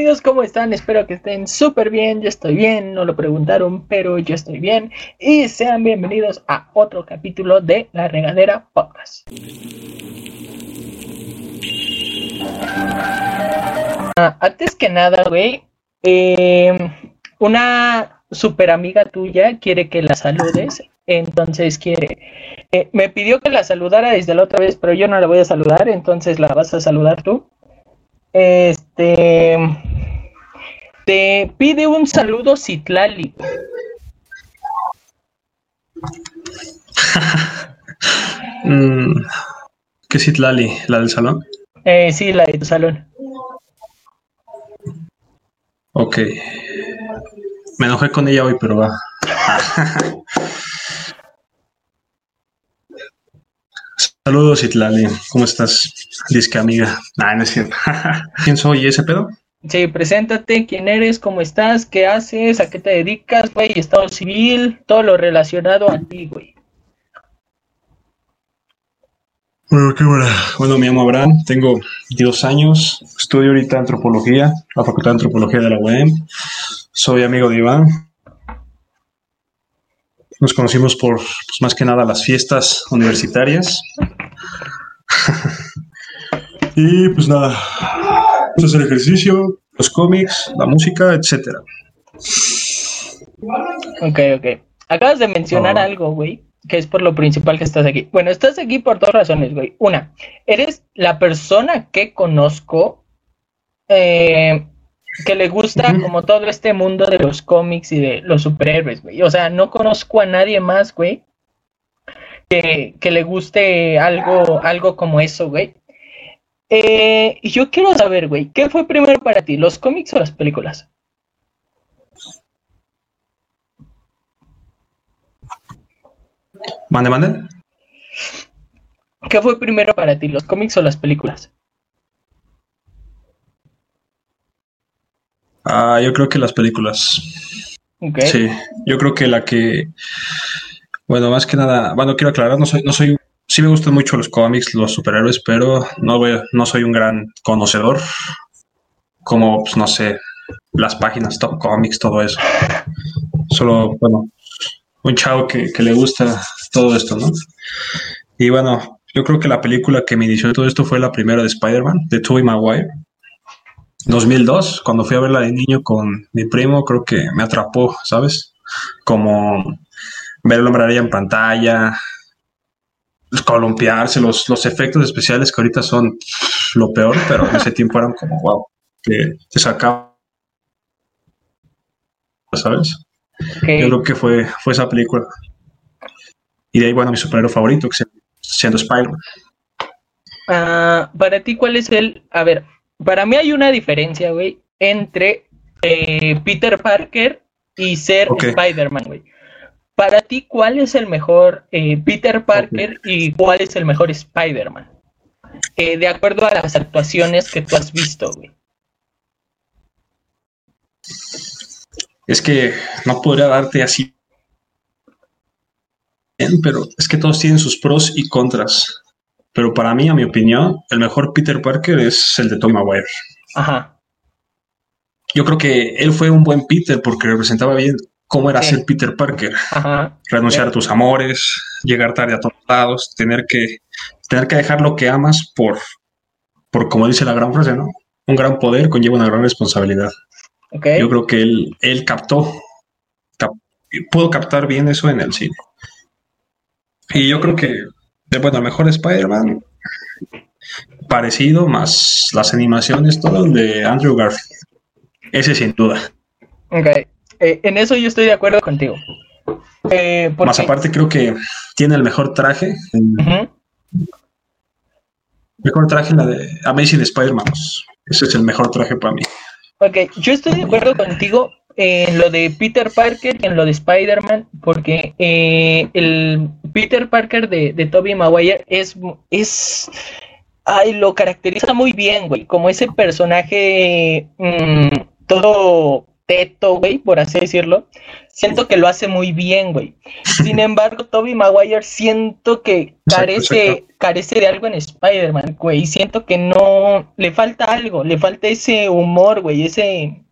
amigos? ¿Cómo están? Espero que estén súper bien. Yo estoy bien, no lo preguntaron, pero yo estoy bien. Y sean bienvenidos a otro capítulo de La Regadera Podcast. Ah, antes que nada, güey, eh, una super amiga tuya quiere que la saludes. Entonces quiere. eh, me pidió que la saludara desde la otra vez, pero yo no la voy a saludar, entonces la vas a saludar tú. Este. Te pide un saludo Citlali. Mm, ¿Qué es Itlali? ¿La del salón? Eh, sí, la de tu salón. Ok. Me enojé con ella hoy, pero va. Saludos, Itlali. ¿Cómo estás? Disque amiga. Nah, no es cierto. ¿Quién soy ese pedo? Sí, preséntate, quién eres, cómo estás, qué haces, a qué te dedicas, güey, estado civil, todo lo relacionado a ti, güey. Bueno, qué buena. Bueno, me llamo Abraham, tengo 22 años, estudio ahorita antropología, la Facultad de Antropología de la UEM. Soy amigo de Iván. Nos conocimos por, pues, más que nada, las fiestas universitarias. y pues nada, vamos a hacer ejercicio, los cómics, la música, etcétera. Ok, ok. Acabas de mencionar Oh. algo, güey, que es por lo principal que estás aquí. Bueno, estás aquí por dos razones, güey. Una, eres la persona que conozco eh, que le gusta como todo este mundo de los cómics y de los superhéroes, güey. O sea, no conozco a nadie más, güey, que, que le guste algo, algo como eso, güey. Eh, y yo quiero saber, güey, ¿qué fue primero para ti, los cómics o las películas? Mande, mande. ¿Qué fue primero para ti, los cómics o las películas? Ah, yo creo que las películas. Ok. Sí, yo creo que la que, bueno, más que nada, bueno, quiero aclarar, no soy, no soy, sí me gustan mucho los cómics, los superhéroes, pero no voy, no soy un gran conocedor, como, pues, no sé, las páginas, top comics, todo eso. Solo, bueno, un chavo que, que le gusta todo esto, ¿no? Y bueno, yo creo que la película que me inició todo esto fue la primera de Spider-Man, de Tobey Maguire. 2002, cuando fui a verla de niño con mi primo, creo que me atrapó, ¿sabes? Como ver el hombre en pantalla, columpiarse, los, los efectos especiales que ahorita son lo peor, pero en ese tiempo eran como, wow, que te sacaba, ¿sabes? Yo creo que fue, fue esa película. Y de ahí, bueno, mi superhéroe favorito, que siendo Spider-Man. Ah, para ti, ¿cuál es el... A ver, para mí hay una diferencia, güey, entre eh, Peter Parker y ser Ok. Spider-Man, güey. Para ti, ¿cuál es el mejor eh, Peter Parker y cuál es el mejor Spider-Man? Eh, de acuerdo a las actuaciones que tú has visto, güey. Es que no podría darte así bien, pero es que todos tienen sus pros y contras. Pero para mí, a mi opinión, el mejor Peter Parker es el de Tom Maguire. Ajá. Yo creo que él fue un buen Peter porque representaba bien cómo era Sí. ser Peter Parker. Ajá. Renunciar a tus amores, llegar tarde a todos lados, tener que, tener que dejar lo que amas por, por, como dice la gran frase, ¿no? Un gran poder conlleva una gran responsabilidad. Ok. Yo creo que él, él captó, cap- pudo captar bien eso en el cine. Y yo creo que, bueno, el mejor Spider-Man, parecido, más las animaciones, todo de Andrew Garfield. Ese sin duda. Ok. Eh, en eso yo estoy de acuerdo contigo. Eh, porque- Más aparte, creo que tiene el mejor traje, el mejor traje en la de Amazing Spider-Man. Ese es el mejor traje para mí. Ok, yo estoy de acuerdo contigo en lo de Peter Parker y en lo de Spider-Man, porque eh, el Peter Parker de, de Tobey Maguire es, es, ay, lo caracteriza muy bien, güey, como ese personaje mm, todo teto, güey, por así decirlo, siento que lo hace muy bien, güey. Sin embargo, Toby Maguire siento que carece, carece de algo en Spider-Man, güey. Siento que no, le falta algo, le falta ese humor, güey, ese...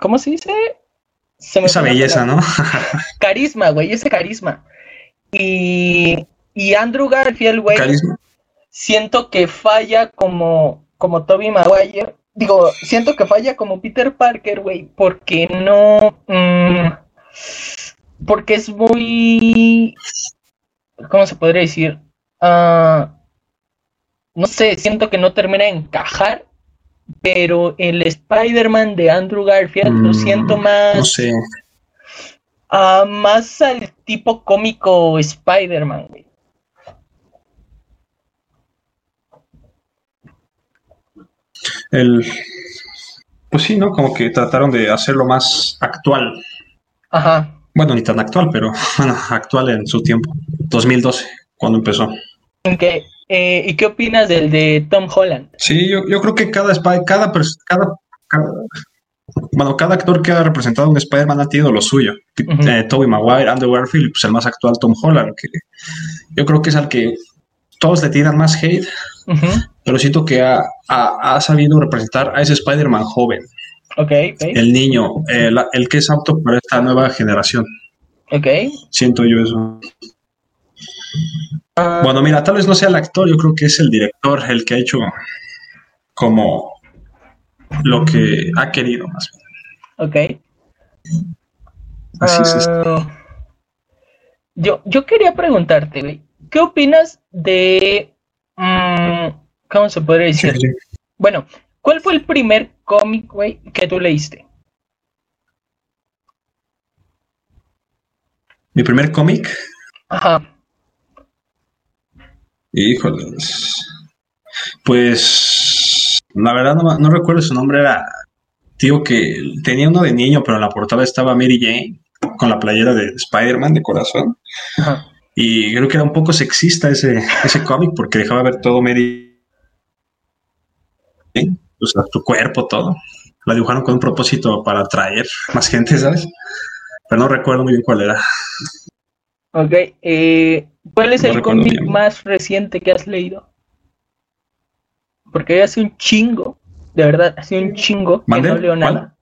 ¿Cómo se dice? Se me Esa belleza. ¿no? Carisma, güey, ese carisma. Y, y Andrew Garfield, güey, Carisma. siento que falla como, como Toby Maguire. Digo, siento que falla como Peter Parker, güey, porque no. mm, porque es muy. ¿Cómo se podría decir? Ah, no sé, siento que no termina de encajar. Pero el Spider-Man de Andrew Garfield lo Mm, siento más. No sé. más al tipo cómico Spider-Man, güey. El, pues sí, ¿no? Como que trataron de hacerlo más actual. Ajá. Bueno, ni tan actual, pero bueno, actual en su tiempo. 2012, cuando empezó. Ok, eh, ¿Y qué opinas del de Tom Holland? Sí, yo, yo creo que cada, cada, cada, cada- bueno, cada actor que ha representado un Spider-Man ha tenido lo suyo. Ujú. Eh, Tobey Maguire, Andrew Garfield, y, pues el más actual Tom Holland, que yo creo que es al que todos le tiran más hate, Ujú, pero siento que ha, ha- ha sabido representar a ese Spider-Man joven, Ok, ok, el niño, el, el que es apto para esta nueva generación. ok. Siento yo eso. Bueno, mira, tal vez no sea el actor, yo creo que es el director el que ha hecho como lo que ha querido más bien. ok. Así es esto. Ah, yo, yo quería preguntarte, ¿qué opinas de... mm, ¿Cómo se podría decir? Sí, sí. Bueno, ¿cuál fue el primer cómic, güey, que tú leíste? Mi primer cómic, Ajá, híjoles. Pues la verdad no, no recuerdo su nombre, era tío que tenía uno de niño, pero en la portada estaba Mary Jane con la playera de Spider-Man de corazón. ajá. Y creo que era un poco sexista ese, ese cómic porque dejaba ver todo Mary Jane, o sea, su cuerpo, todo. La dibujaron con un propósito para atraer más gente, ¿sabes? Pero no recuerdo muy bien cuál era. Ok, eh, ¿cuál es No el cómic más reciente que has leído? Porque hace un chingo, de verdad, hace un chingo que no leo ¿Cuál? nada.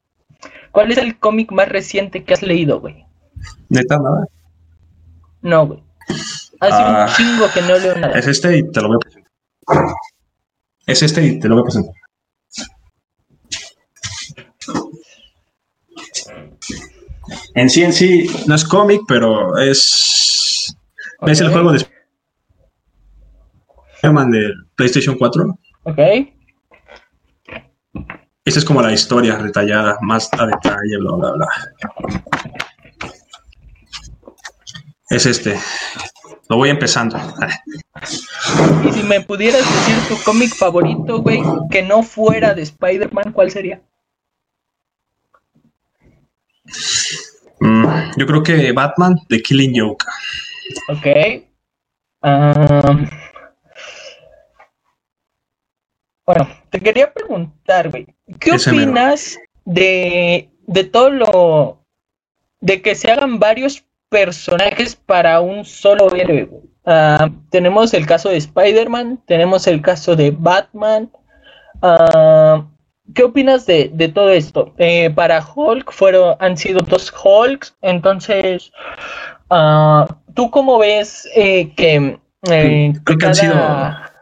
¿Cuál es el cómic más reciente que has leído, güey? Neta, nada. No, güey. Hace Ah, un chingo que no leo nada. Es este y te lo voy a presentar. Es este y te lo voy a presentar. En sí, en sí, no es cómic, pero es. Es el juego de Spider-Man de PlayStation 4. Ok, Esta es como la historia detallada, más a detalle, bla, bla, bla. Es este. Lo voy empezando. y si me pudieras decir tu cómic favorito, güey, que no fuera de Spider-Man, ¿cuál sería? Mm, yo creo que Batman de Killing Joke. Ok. Bueno, te quería preguntar, güey, ¿qué Ese mero. opinas de, de todo lo... de que se hagan varios personajes para un solo héroe? tenemos el caso de Spider-Man, tenemos el caso de Batman. ah, ¿Qué opinas de, de todo esto? Eh, para Hulk fueron, han sido dos Hulks, entonces... Ah, ¿Tú cómo ves eh, que, eh, Creo que han cada-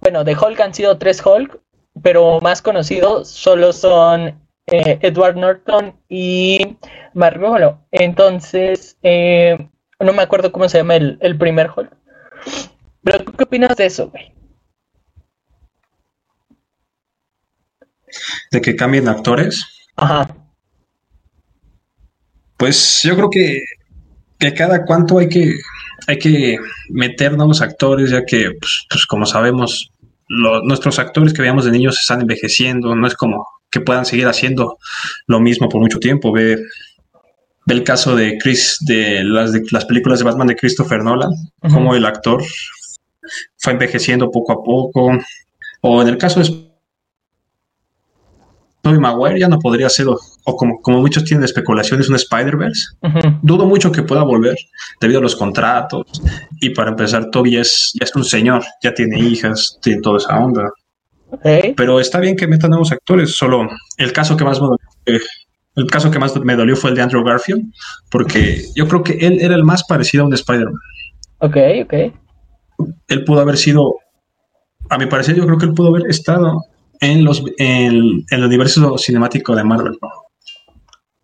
Bueno, de Hulk han sido tres Hulk, pero más conocidos solo son eh, Edward Norton y Mark Ruffalo. Entonces, eh, no me acuerdo cómo se llama el, el primer Hulk. Pero ¿tú qué opinas de eso, güey? De que cambien actores. Ajá. Pues yo creo que, que cada cuánto hay que, hay que meter nuevos actores, ya que, pues, pues, como sabemos, lo- nuestros actores que veíamos de niños están envejeciendo, no es como que puedan seguir haciendo lo mismo por mucho tiempo. Ve, ve el caso de Chris, de las, de las películas de Batman de Christopher Nolan, como el actor fue envejeciendo poco a poco, o en el caso de Tobey Maguire ya no podría ser, o, o como, como muchos tienen especulaciones, un Spider-Verse. Dudo mucho que pueda volver debido a los contratos. Y para empezar, Toby es, ya es un señor, ya tiene hijas, tiene toda esa onda. Pero está bien que metan nuevos actores. Solo el caso que más me dolió, eh, el caso que más me dolió fue el de Andrew Garfield, porque yo creo que él era el más parecido a un Spider-Man. Ok, ok. Él pudo haber sido, a mi parecer, yo creo que él pudo haber estado en los en, en el universo cinemático de Marvel. ¿no?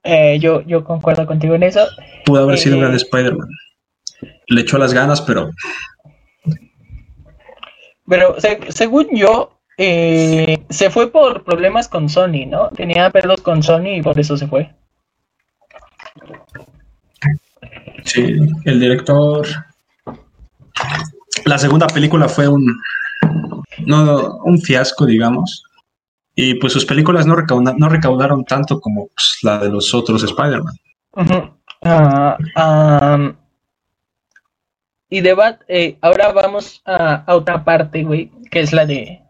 Eh, yo, yo concuerdo contigo en eso. Pudo haber sido un Eh. gran Spider-Man. Le echó las ganas, pero Pero se- según yo, eh, se fue por problemas con Sony, ¿no? Tenía pelos con Sony y por eso se fue. Sí, el director. La segunda película fue un. No, un fiasco, digamos. Y pues sus películas no, recauda- no recaudaron tanto como pues, la de los otros Spider-Man. Ah, y de Bat, eh, ahora vamos a, a otra parte, güey, que es la de.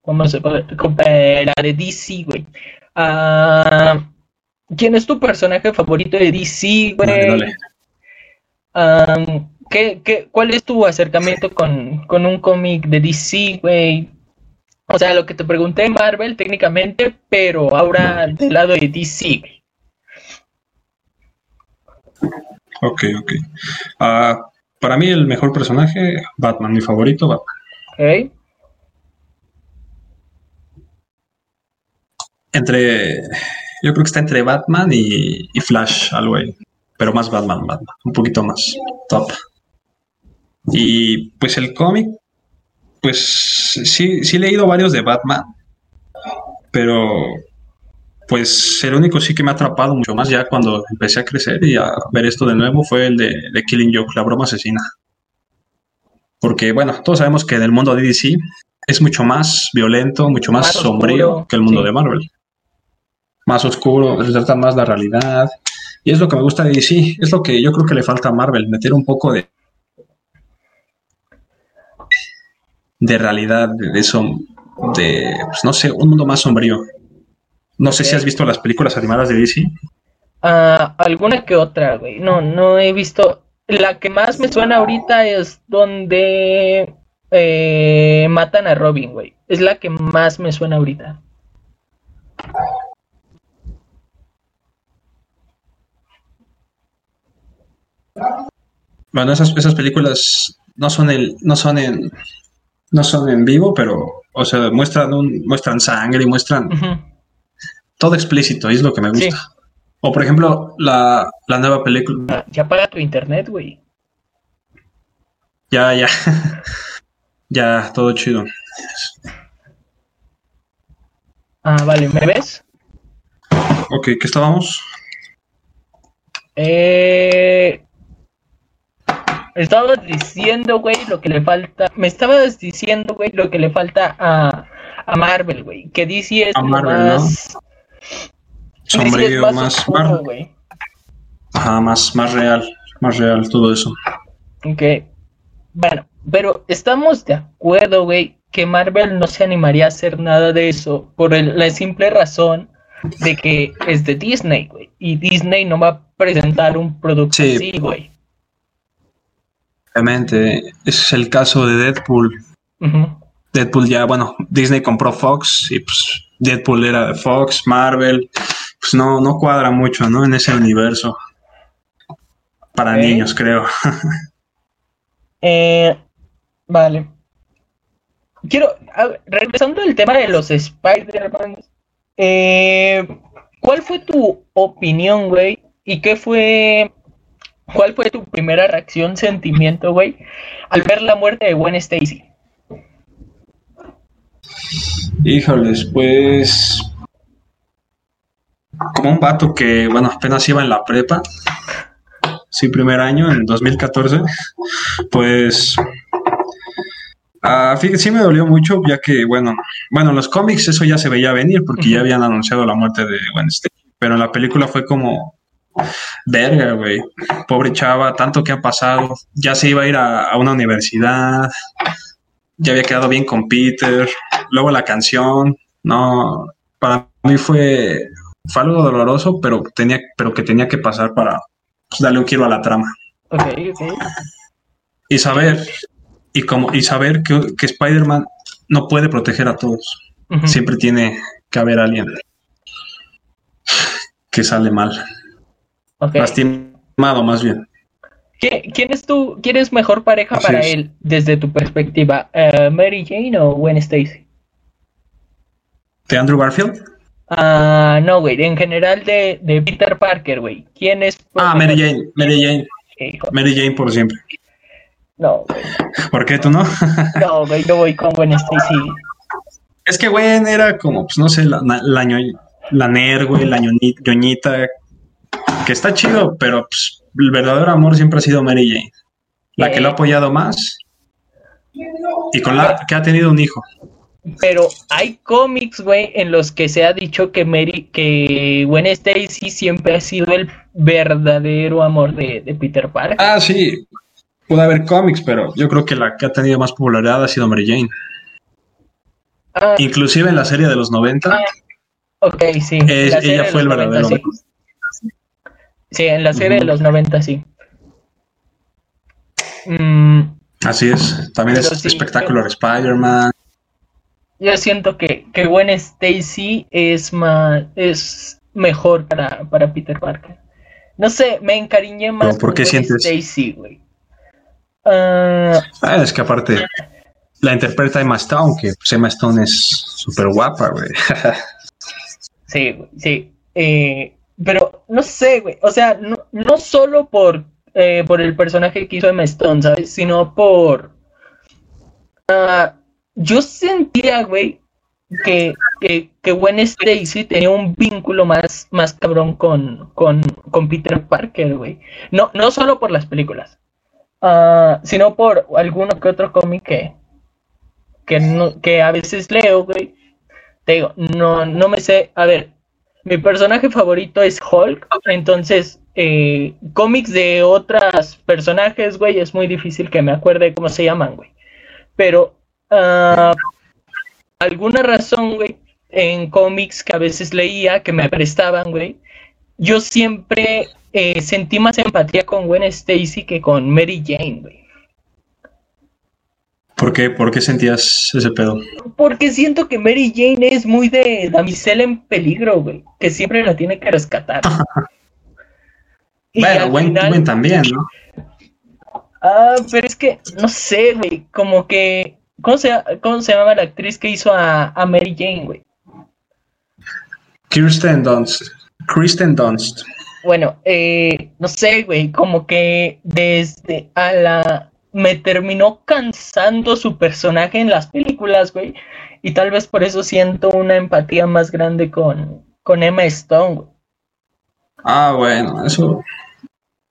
¿Cómo se puede? eh, la de DC, güey. ¿Quién es tu personaje favorito de DC, güey? dale. ¿qué, qué, cuál es tu acercamiento con, con un cómic de DC, güey? O sea, lo que te pregunté en Marvel técnicamente, pero ahora del lado de DC. Ok, ok. Ah, para mí, el mejor personaje, Batman, mi favorito, Batman. ¿ok? Entre. Yo creo que está entre Batman y, y Flash, algo ahí. Pero más Batman, Batman. Un poquito más top. Y pues el cómic, pues sí, sí he leído varios de Batman. Pero pues el único sí que me ha atrapado mucho más ya cuando empecé a crecer y a ver esto de nuevo fue el de, de Killing Joke, la broma asesina. Porque bueno, todos sabemos que en el mundo de DC es mucho más violento, mucho más, Más sombrío oscuro, que el mundo sí. de Marvel. Más oscuro, retrata más la realidad. Y es lo que me gusta de DC, es lo que yo creo que le falta a Marvel, meter un poco de de realidad, de, eso, de, pues, no sé, un mundo más sombrío. No sé si has visto las películas animadas de DC. Ah, alguna que otra, güey. No, no he visto. La que más me suena ahorita es donde eh, matan a Robin, güey. Es la que más me suena ahorita. Bueno, esas, esas películas no son el, no son en, no son en vivo, pero, o sea, muestran un, muestran sangre y muestran todo explícito, y es lo que me gusta. Sí. O por ejemplo, la, la nueva película. Ah, Ya paga tu internet, güey. Ya, ya. ya, todo chido. Ah, vale, ¿me ves? Ok, ¿qué estábamos? Eh... Estabas diciendo, güey, lo que le falta. Me estabas diciendo, güey, lo que le falta a, a Marvel, güey. Que DC es A Marvel, ¿no? más. DC es Sombrío, más, oscuro, güey. Ajá, más, más real, más real, todo eso. Ok. Bueno, pero estamos de acuerdo, güey, que Marvel no se animaría a hacer nada de eso por el- la simple razón de que es de Disney, güey. Y Disney no va a presentar un producto Sí. así, güey. Obviamente, ese es el caso de Deadpool. Deadpool ya, bueno, Disney compró Fox y pues Deadpool era de Fox, Marvel, pues no, no cuadra mucho, ¿no? En ese universo. Para niños, creo. Eh, vale. Quiero, ver, regresando al tema de los Spider-Man, eh, ¿cuál fue tu opinión, güey? ¿Y qué fue, cuál fue tu primera reacción, sentimiento, güey, al ver la muerte de Gwen Stacy? Híjoles, pues. Como un vato que, bueno, apenas iba en la prepa. Sí, primer año, en 2014. Pues. ah, fíjate, sí me dolió mucho, ya que, bueno, bueno, en los cómics eso ya se veía venir, porque ya habían anunciado la muerte de Gwen Stacy. Pero en la película fue como. Verga, güey. Pobre chava, tanto que ha pasado. Ya se iba a ir a, a una universidad. Ya había quedado bien con Peter. Luego la canción. No, para mí fue, fue algo doloroso, pero, tenía, pero que tenía que pasar para pues, darle un giro a la trama. Ok, ok. Y saber, y como, y saber que, que Spider-Man no puede proteger a todos. Siempre tiene que haber alguien que sale mal. Ok. Lastimado, más bien. ¿Qui- ¿Quién es tu, quién es mejor pareja Así para es. él desde tu perspectiva? Eh, ¿Mary Jane o Gwen Stacy? ¿De Andrew Garfield? Ah, no, güey, en general de, de Peter Parker, güey. ¿Quién es? Ah, Mary Jane, Mary Jane, Hijo, Mary Jane por siempre. No, güey, ¿Por qué tú no? no, güey, yo voy con Gwen Stacy. Es que Gwen era como, pues no sé, la, la, la nerd, güey, la ñoñi- ñoñita, que está chido, pero pues, el verdadero amor siempre ha sido Mary Jane. La que lo ha apoyado más y con la que ha tenido un hijo. Pero hay cómics, güey, en los que se ha dicho que Mary, que Gwen Stacy siempre ha sido el verdadero amor de, de Peter Parker. Ah, sí, puede haber cómics, pero yo creo que la que ha tenido más popularidad ha sido Mary Jane. Ah, Inclusive en la serie de los 90, ok, sí. Es- ella fue el verdadero 90, sí. Sí, en la serie de los 90, sí. Mm, así es. También es sí, espectacular Spider-Man. yo siento que, que Gwen Stacy es más, es mejor para, para Peter Parker. No sé, me encariñé más ¿Pero por qué Gwen sientes? Stacy, güey. Ah, Ah, es que aparte la interpreta Emma Stone, que pues, Emma Stone es súper guapa, güey. sí, sí. Eh, pero no sé, güey. O sea, no, no solo por, eh, por el personaje que hizo Emma Stone, ¿sabes? Sino por... ah, yo sentía, güey, que, que, que Gwen Stacy tenía un vínculo más, más cabrón con, con, con Peter Parker, güey. No, no solo por las películas, ah, sino por alguno que otro cómic que, que, no- que a veces leo, güey. Te digo, no, no me sé. A ver, mi personaje favorito es Hulk, entonces eh, cómics de otros personajes, güey, es muy difícil que me acuerde cómo se llaman, güey. Pero ah, alguna razón, güey, en cómics que a veces leía, que me prestaban, güey, yo siempre eh, sentí más empatía con Gwen Stacy que con Mary Jane, güey. ¿Por qué? ¿Por qué sentías ese pedo? Porque siento que Mary Jane es muy de damisela en peligro, güey, que siempre la tiene que rescatar. Y bueno, Gwen, final- también, ¿no? Ah, pero es que, no sé, güey, como que, ¿cómo se, cómo se llama la actriz que hizo a, a Mary Jane, güey? Kirsten Dunst. Kristen Dunst. Bueno, eh, no sé, güey, como que desde a la... Me terminó cansando su personaje en las películas, güey, y tal vez por eso siento una empatía más grande con, con Emma Stone, güey. Ah, bueno, eso.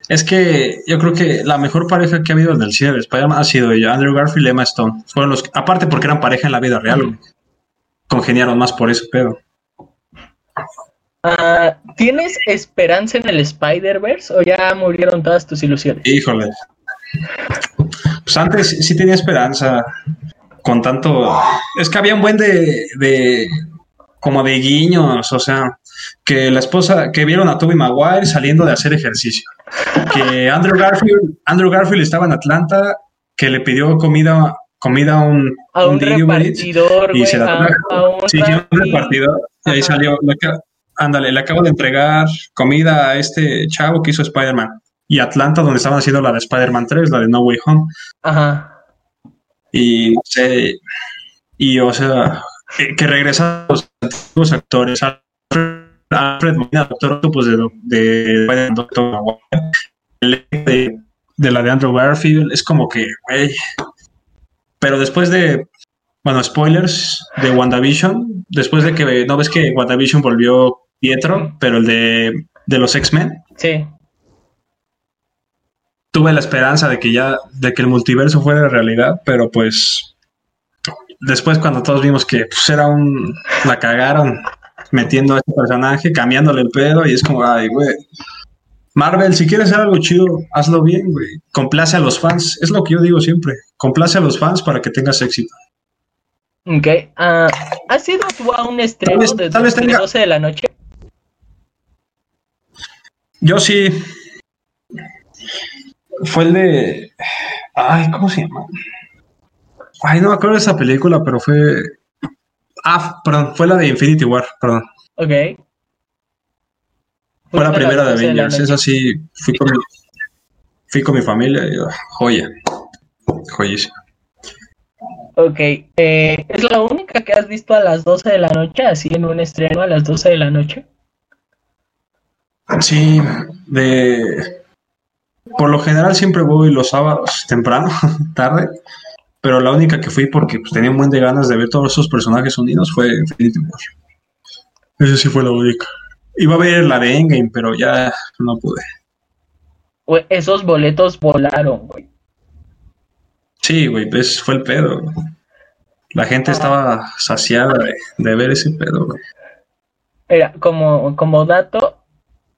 Es que yo creo que la mejor pareja que ha habido en el cine de Spider-Man ha sido ella, Andrew Garfield y Emma Stone. Fueron los, aparte porque eran pareja en la vida real, güey. Congeniaron más por eso, pero. Ah, ¿Tienes esperanza en el Spider-Verse o ya murieron todas tus ilusiones? Híjole. Pues antes sí- tenía esperanza con tanto. Es que había un buen de, de. como de guiños, o sea, que la esposa, que vieron a Tobey Maguire saliendo de hacer ejercicio. Que Andrew Garfield, Andrew Garfield estaba en Atlanta, que le pidió comida, comida a un, A un repartidor, y se la a, trajo. a un Sí, un repartidor. Y ahí Ajá. salió. ándale, le acabo de entregar comida a este chavo que hizo Spider-Man. Y Atlanta, donde estaban haciendo la de Spider-Man 3, la de No Way Home. Ajá. Y, se, y o sea, que, que regresan los antiguos actores. Alfred, Alfred Molina, Doctor Octopus de, de Doctor de, de la de Andrew Garfield. Es como que, güey. Pero después de, bueno, spoilers de WandaVision, después de que, ¿no ves que WandaVision volvió Pietro, pero el de, de los X-Men? Sí. Tuve la esperanza de que ya, de que el multiverso fuera realidad, pero pues después cuando todos vimos que pues, era un, la cagaron metiendo a este personaje, cambiándole el pedo y es como, ay, güey. Marvel, si quieres hacer algo chido, hazlo bien, güey. Complace a los fans, es lo que yo digo siempre. Complace a los fans para que tengas éxito. Ok. ah, ¿Has ido tú a un estreno de, tal vez de tenga- 12 de la noche? Yo sí. Fue el de. Ay, ¿cómo se llama? Ay, no me acuerdo de esa película, pero fue. Ah, perdón, fue la de Infinity War, perdón. Ok. Fue la primera de 12 la Avengers. Esa sí, fui con mi, fui con mi familia y ah, joya. Joyísima. Ok. eh, ¿Es la única que has visto a las 12 de la noche, así en un estreno a las 12 de la noche? Sí, de. Por lo general siempre voy los sábados temprano, tarde. Pero la única que fui porque pues, tenía un buen de ganas de ver todos esos personajes unidos fue Infinity War. Esa sí fue la única. Iba a ver la de Endgame, pero ya no pude. Esos boletos volaron, güey. Sí, güey, pues fue el pedo. La gente Ajá. estaba saciada de, de ver ese pedo, güey. Mira, como, como dato,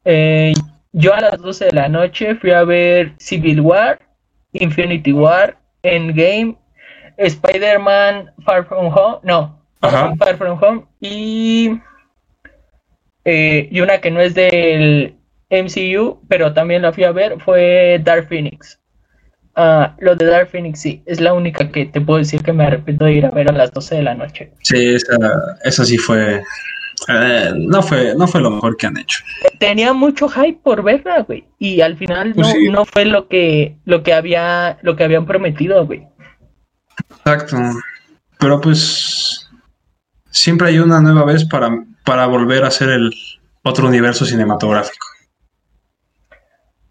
eh, yo a las 12 de la noche fui a ver Civil War, Infinity War, Endgame, Spider-Man Far From Home, no, Ajá. Far From Home y, eh, y una que no es del MCU, pero también la fui a ver, fue Dark Phoenix. Ah, lo de Dark Phoenix sí, es la única que te puedo decir que me arrepiento de ir a ver a las 12 de la noche. Sí, esa, esa sí fue. Eh, no fue. No fue lo mejor que han hecho. tenía mucho hype por verla, güey. Y al final Pues no, sí. no fue lo que, lo que había, lo que habían prometido, güey. Exacto. Pero pues siempre hay una nueva vez para, para volver a hacer el otro universo cinematográfico.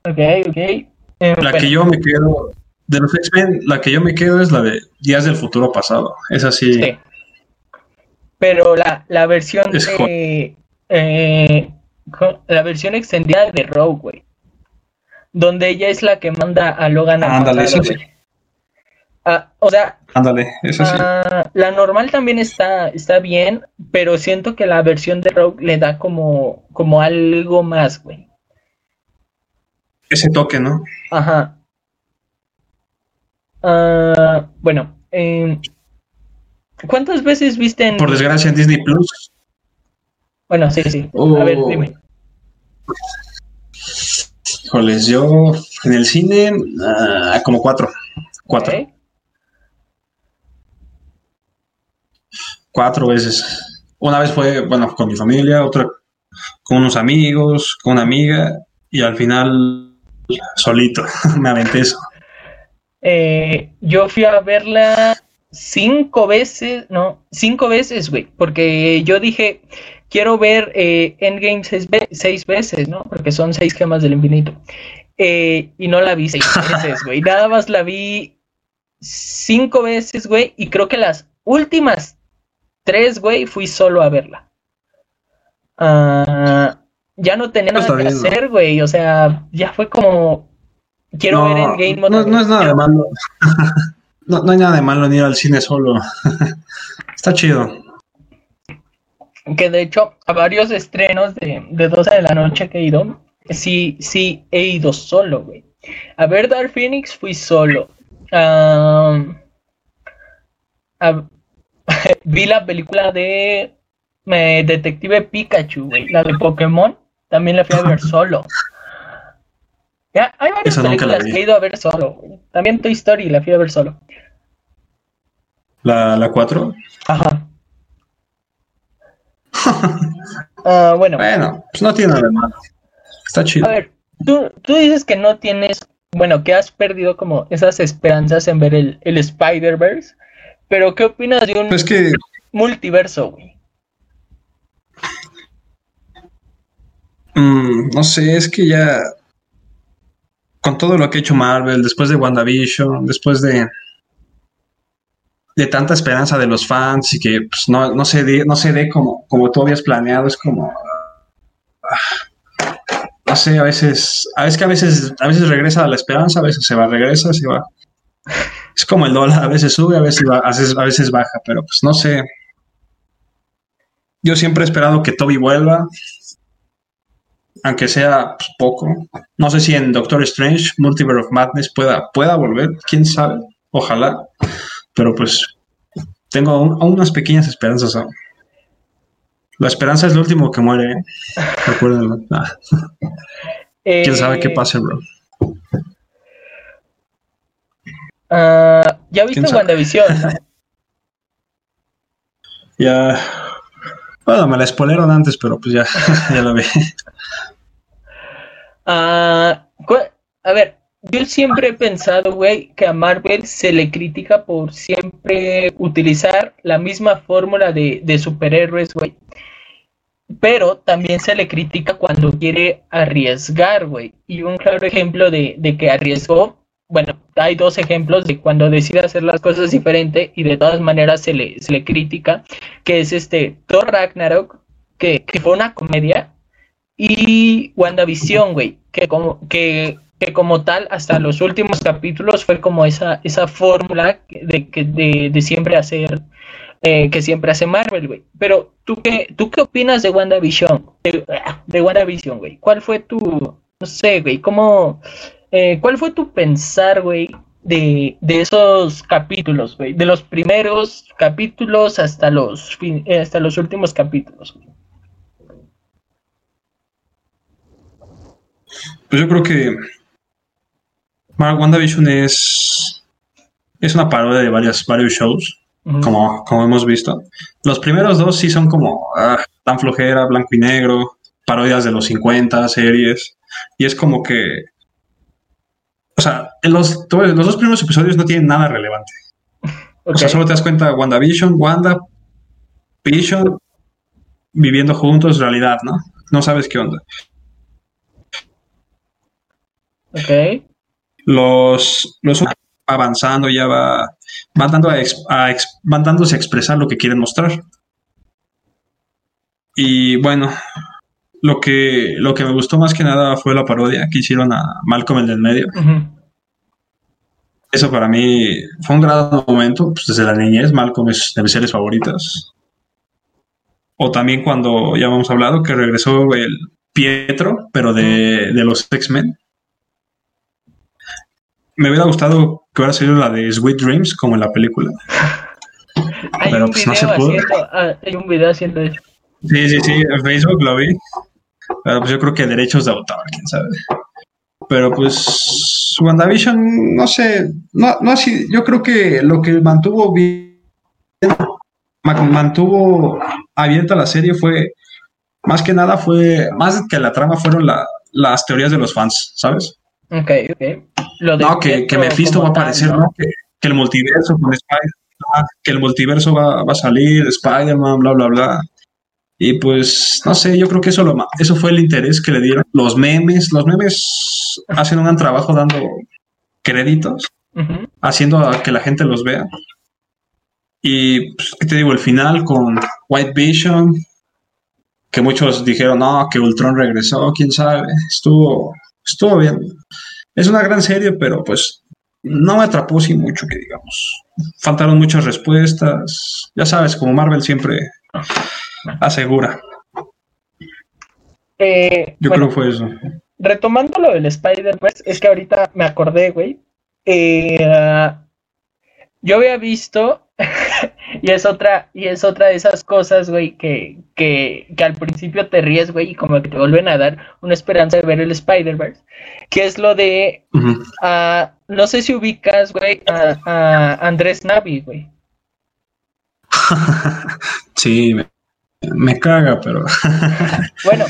Ok, ok. Eh, La bueno, que yo me quedo, de los X-Men, la que yo me quedo es la de Días del Futuro Pasado. Esa sí, sí. Pero la, la versión Es de, eh, la versión extendida de Rogue, güey. Donde ella es la que manda a Logan al Ándale, pasado, esa sí. Ah, o sea, ándale, esa sí. Ah, la normal también está, está bien, pero siento que la versión de Rogue le da como, como algo más, güey. Ese toque, ¿no? Ajá. Ah, bueno, em, ¿cuántas veces viste en... Por desgracia en Disney Plus. Bueno, sí, sí. A Oh. ver, dime. Híjoles, yo en el cine, ah, como cuatro. Cuatro. Cuatro veces. Una vez fue, bueno, con mi familia, otra con unos amigos, con una amiga, y al final solito me aventé eso. Eh, yo fui a verla cinco veces, no, cinco veces, güey, porque yo dije, quiero ver eh, Endgame seis, ve- seis veces, ¿no? Porque son seis gemas del infinito. Eh, y no la vi seis veces, güey, nada más la vi cinco veces, güey, y creo que las últimas tres, güey, fui solo a verla. Ah, ya no tenía Está nada que hacer, güey, o sea, ya fue como, quiero ver No, Endgame no, no es nada malo. No, no hay nada de malo en ir al cine solo. Está chido. Que de hecho, a varios estrenos de, de 12 de la noche que he ido, sí, sí he ido solo, güey. A ver Dark Phoenix fui solo. A- vi la película de eh, Detective Pikachu, güey. La de Pokémon, también la fui a ver solo. Ya, hay varias la películas que he ido a ver solo. También Toy Story la fui a ver solo. La, la cuatro. Ajá. Ah, bueno. Bueno, pues no tiene nada de malo. Está chido. A ver, tú, tú dices que no tienes, bueno, que has perdido como esas esperanzas en ver el, el Spider-Verse, pero ¿qué opinas de un que multiverso, güey? Mm, no sé, es que ya con todo lo que ha hecho Marvel, después de WandaVision, después de de tanta esperanza de los fans y que pues, no, no se dé, no se dé como, como tú habías planeado, es como ah, no sé, a veces, a veces que a veces, a veces regresa la esperanza, a veces se va, regresa, se va. Es como el dólar, a veces sube, a veces, a veces, a veces baja, pero pues no sé. Yo siempre he esperado que Toby vuelva, aunque sea pues, poco. No sé si en Doctor Strange, Multiverse of Madness pueda, pueda volver, quién sabe, ojalá. Pero pues tengo aún, aún unas pequeñas esperanzas. aún. La esperanza es lo último que muere. ¿eh? Recuérdenlo. Ah, ¿Quién sabe qué Eh, pase, bro? ah, ¿Ya viste. WandaVision? Ya. Bueno, me la spoileron antes, pero pues ya, ya la vi. Cu- a ver, yo siempre he pensado, güey, que a Marvel se le critica por siempre utilizar la misma fórmula de, de superhéroes, güey. Pero también se le critica cuando quiere arriesgar, güey. Y un claro ejemplo de, de que arriesgó, bueno, hay dos ejemplos de cuando decide hacer las cosas diferente y de todas maneras se le, se le critica, que es este Thor Ragnarok, que, que fue una comedia, y WandaVision, güey, que como, que, que como tal, hasta los últimos capítulos fue como esa, esa fórmula de, de, de siempre hacer, eh, que siempre hace Marvel, güey. Pero, ¿tú qué, ¿tú qué opinas de WandaVision? De, de WandaVision, güey. ¿Cuál fue tu, no sé, güey, cómo, eh, cuál fue tu pensar, güey, de, de esos capítulos, güey? De los primeros capítulos hasta los, fin- eh, hasta los últimos capítulos, güey. Pues yo creo que WandaVision es, es una parodia de varias, varios shows, como, como hemos visto. Los primeros dos sí son como ah, tan flojera, blanco y negro, parodias de los 50, series. Y es como que. O sea, en los, los dos primeros episodios no tienen nada relevante. O sea, solo te das cuenta WandaVision, Wanda, Vision, viviendo juntos, realidad, ¿no? No sabes qué onda. Ok. los, los avanzando ya va van dando a ex- a ex- van dándose a expresar lo que quieren mostrar. Y bueno lo que lo que me gustó más que nada fue la parodia que hicieron a Malcolm el del medio. Eso para mí fue un gran momento pues, desde la niñez. Malcolm es de mis series favoritas. O también cuando ya hemos hablado que regresó el Pietro pero de, de los X-Men me hubiera gustado que hubiera sido la de Sweet Dreams como en la película. Hay Pero, pues, no se pudo. haciendo, ah, hay un video haciendo eso. Sí, sí, sí, en Facebook lo vi. Pero pues yo creo que derechos de autor, quién sabe. Pero pues WandaVision, no sé, no, no así, yo creo que lo que mantuvo bien, ma- mantuvo abierta la serie fue, más que nada fue, más que la trama fueron la- las teorías de los fans, ¿sabes? Ok, ok. Lo No, que, que Mephisto va a aparecer, ¿no? ¿no? Que, que el multiverso con Spider que el multiverso va, va a salir, Spider-Man, bla, bla, bla. Y pues, no sé, yo creo que eso, lo, eso fue el interés que le dieron. Los memes, los memes hacen un gran trabajo dando créditos, haciendo a que la gente los vea. Y, pues, ¿qué te digo? El final con White Vision, que muchos dijeron, no, que Ultron regresó, quién sabe. Estuvo, estuvo bien. Es una gran serie, pero pues no me atrapó sin mucho que digamos. Faltaron muchas respuestas. Ya sabes, como Marvel siempre asegura. Eh, Yo bueno, creo que fue eso. retomando lo del Spider-Verse, es que ahorita me acordé, güey. Eh, yo había visto, y es otra, y es otra de esas cosas, güey, que, que, que al principio te ríes, güey, y como que te vuelven a dar una esperanza de ver el Spider-Verse, que es lo de, ah, no sé si ubicas, güey, a, a Andrés Navi, güey. Sí, me, me caga, pero Bueno,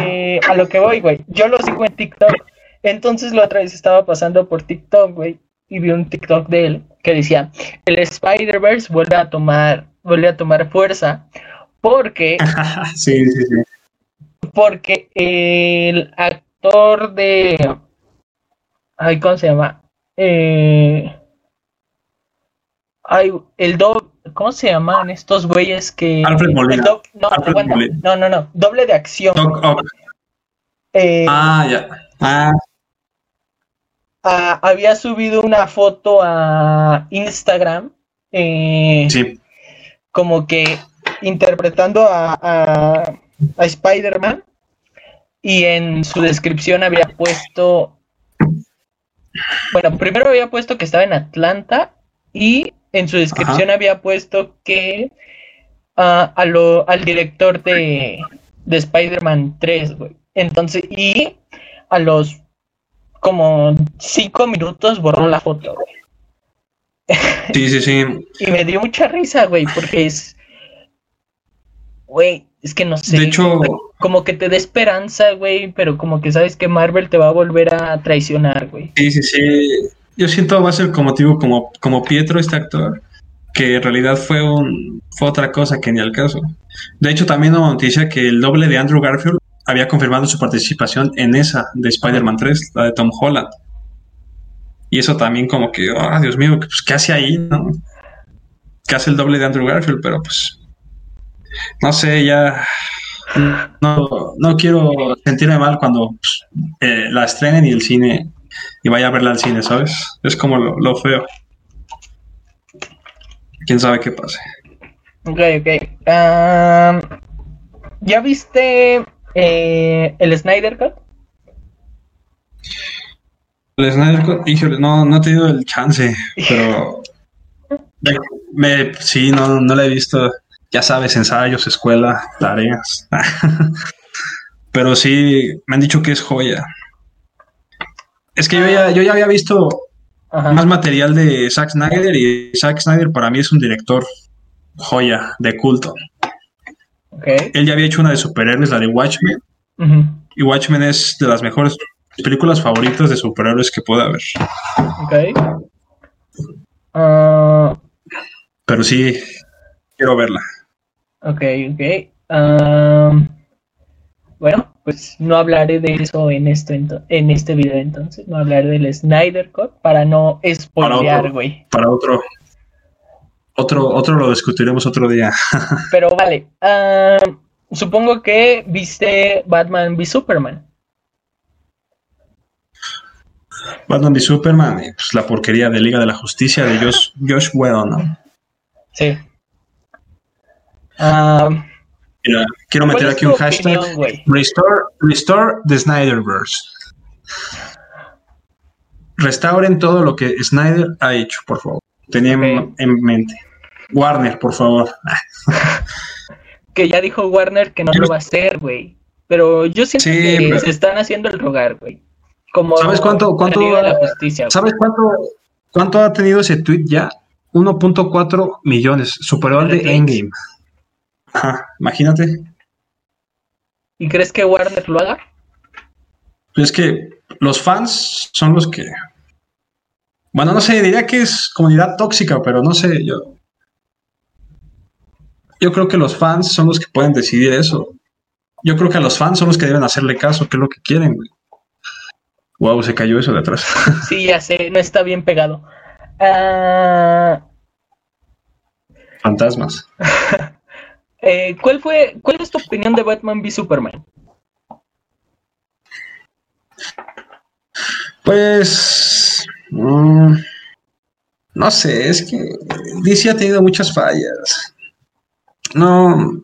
eh, a lo que voy, güey. Yo lo sigo en TikTok. Entonces la otra vez estaba pasando por TikTok, güey, y vi un TikTok de él que decía, el Spider-Verse vuelve a tomar, vuelve a tomar fuerza porque, sí, sí, sí. porque el actor de, ay, ¿cómo se llama? Eh, ay, el do, ¿cómo se llaman estos güeyes que? Alfred Molina. do- no, Alfred aguanta. Molina. no, no, no, doble de acción. Doc. Eh, Ah, ya. Ah, ah, había subido una foto a Instagram, eh, sí. como que interpretando a, a- a Spider-Man, y en su descripción había puesto, bueno, primero había puesto que estaba en Atlanta, y en su descripción había puesto que ah, a lo, al director de, de Spider-Man 3, güey. Entonces, y a los como cinco minutos borró la foto, güey. Sí, sí, sí. y me dio mucha risa, güey, porque es. Güey, es que no sé. De hecho, como que te da esperanza, güey, pero como que sabes que Marvel te va a volver a traicionar, güey. Sí, sí, sí. Yo siento va a ser como como, como Pietro, este actor, que en realidad fue un fue otra cosa que ni al caso. De hecho, también una noticia que el doble de Andrew Garfield había confirmado su participación en esa de Spider-Man 3, la de Tom Holland. Y eso también como que, ah, Dios mío, pues, ¿qué hace ahí, no? ¿Qué hace el doble de Andrew Garfield? Pero pues, no sé, ya no, no quiero sentirme mal cuando pues, eh, la estrenen y el cine y vaya a verla al cine, ¿sabes? Es como lo, feo. Quién sabe qué pase. Ok, ok. ¿Ya viste eh, el Snyder Cut? El Snyder Cut, híjole, no, no he tenido el chance, pero me, sí, no, no la he visto. Ya sabes, ensayos, escuela, tareas. pero sí, me han dicho que es joya. Es que yo ya, yo ya había visto más material de Zack Snyder y Zack Snyder para mí es un director joya de culto. Él ya había hecho una de superhéroes, la de Watchmen. Y Watchmen es de las mejores películas favoritas de superhéroes que pueda haber. Ok. Ah. Pero sí, quiero verla. Ok, ok. Ah, bueno, pues no hablaré de eso en, esto, en este video entonces. No hablaré del Snyder Cut para no spoilear, güey. Para otro, otro, otro lo discutiremos otro día. Pero vale. Ah, supongo que viste Batman v Superman. Batman v Superman, pues la porquería de Liga de la Justicia de Josh, Josh Whedon, ¿no? Sí. Ah, quiero meter aquí un hashtag. restore, restore the Snyderverse. Restauren todo lo que Snyder ha hecho, por favor. Tenía en mente. Warner, por favor. que ya dijo Warner que no lo va a hacer, güey. Pero yo siento que se están haciendo el rogar, güey. Como ¿Sabes cuánto, cuánto ¿Sabes cuánto, cuánto ha tenido ese tweet ya? 1.4 millones, superó al de Endgame. Ajá, imagínate. ¿Y crees que Warner lo haga? Es que los fans son los que. Bueno, no sé, diría que es comunidad tóxica, pero no sé, yo yo creo que los fans son los que pueden decidir eso. Yo creo que a los fans son los que deben hacerle caso, que es lo que quieren, güey. Wow, se cayó eso de atrás. Sí, ya sé, no está bien pegado. Ah. Fantasmas. Eh, ¿cuál fue, cuál es tu opinión de Batman v Superman? Pues mm, no sé, es que DC ha tenido muchas fallas. No,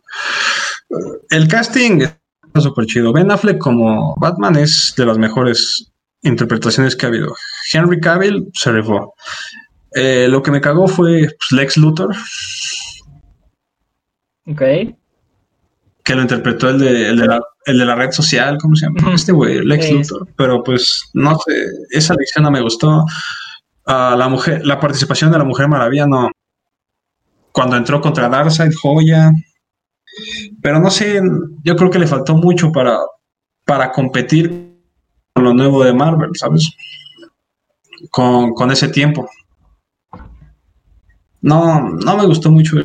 el casting está súper chido. Ben Affleck como Batman es de las mejores interpretaciones que ha habido. Henry Cavill se rifó. Eh, lo que me cagó fue pues, Lex Luthor. Ok. Que lo interpretó el de, el de, la, red social, ¿cómo se llama? Este güey, Lex Luthor. Pero pues, no sé, esa lección no me gustó. Ah, la mujer, la participación de la Mujer Maravilla no, cuando entró contra Darkseid, joya. Pero no sé, yo creo que le faltó mucho para, para competir con lo nuevo de Marvel, ¿sabes? Con, ese tiempo. No, no me gustó mucho.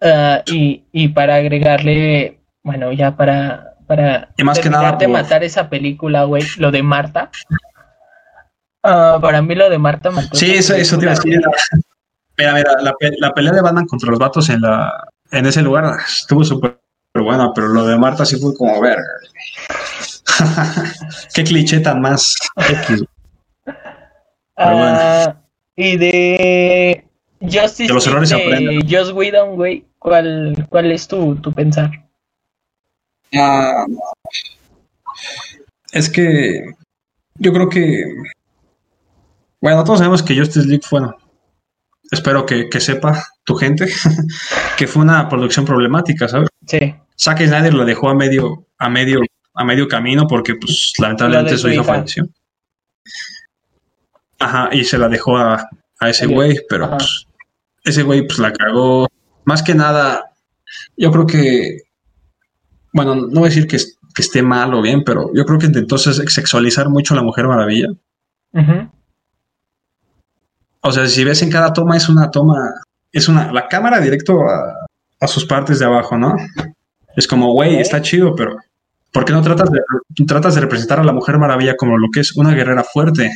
Ah, y, para agregarle, bueno, ya para, para y más que nada de matar esa película, güey, lo de Marta. Ah, para mí lo de Marta Sí, eso, eso te iba a decir. Mira, mira, la, pelea de Batman contra los vatos en la en ese lugar estuvo súper buena, pero lo de Marta sí fue como verga. Qué cliché tan más X. Ah, y de Justice de los errores de Joss Whedon, güey, ¿cuál, ¿cuál es tu, tu pensar? Ah, es que yo creo que bueno, todos sabemos que Justice League fue, espero que, que sepa tu gente que fue una producción problemática, ¿sabes? Sí. Zack Snyder lo dejó a medio, a medio, a medio camino porque, pues, lamentablemente su hija falleció. Ajá, y se la dejó a, a ese güey, pero ajá. pues, ese güey pues la cagó. Más que nada, yo creo que, bueno, no voy a decir que, que esté mal o bien, pero yo creo que intentó se- sexualizar mucho a la Mujer Maravilla. Ujú. O sea, si ves en cada toma es una toma, es una, la cámara directo a, a sus partes de abajo, ¿no? Es como, güey, está chido, pero ¿por qué no tratas de, tratas de representar a la Mujer Maravilla como lo que es una guerrera fuerte,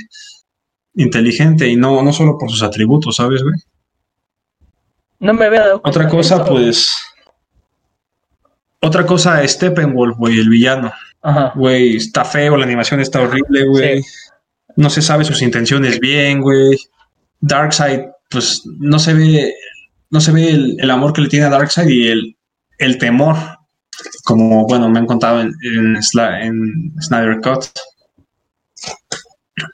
inteligente y no, no solo por sus atributos, ¿sabes, güey? No me había dado cuenta Otra cosa, pues. Otra cosa, Steppenwolf, güey, el villano. Ajá. Güey, está feo, la animación está horrible, güey. No se sabe sus intenciones bien, güey. Darkseid, pues no se ve, no se ve el, el amor que le tiene a Darkseid y el, el temor, como, bueno, me han contado en, en, Snyder Cut.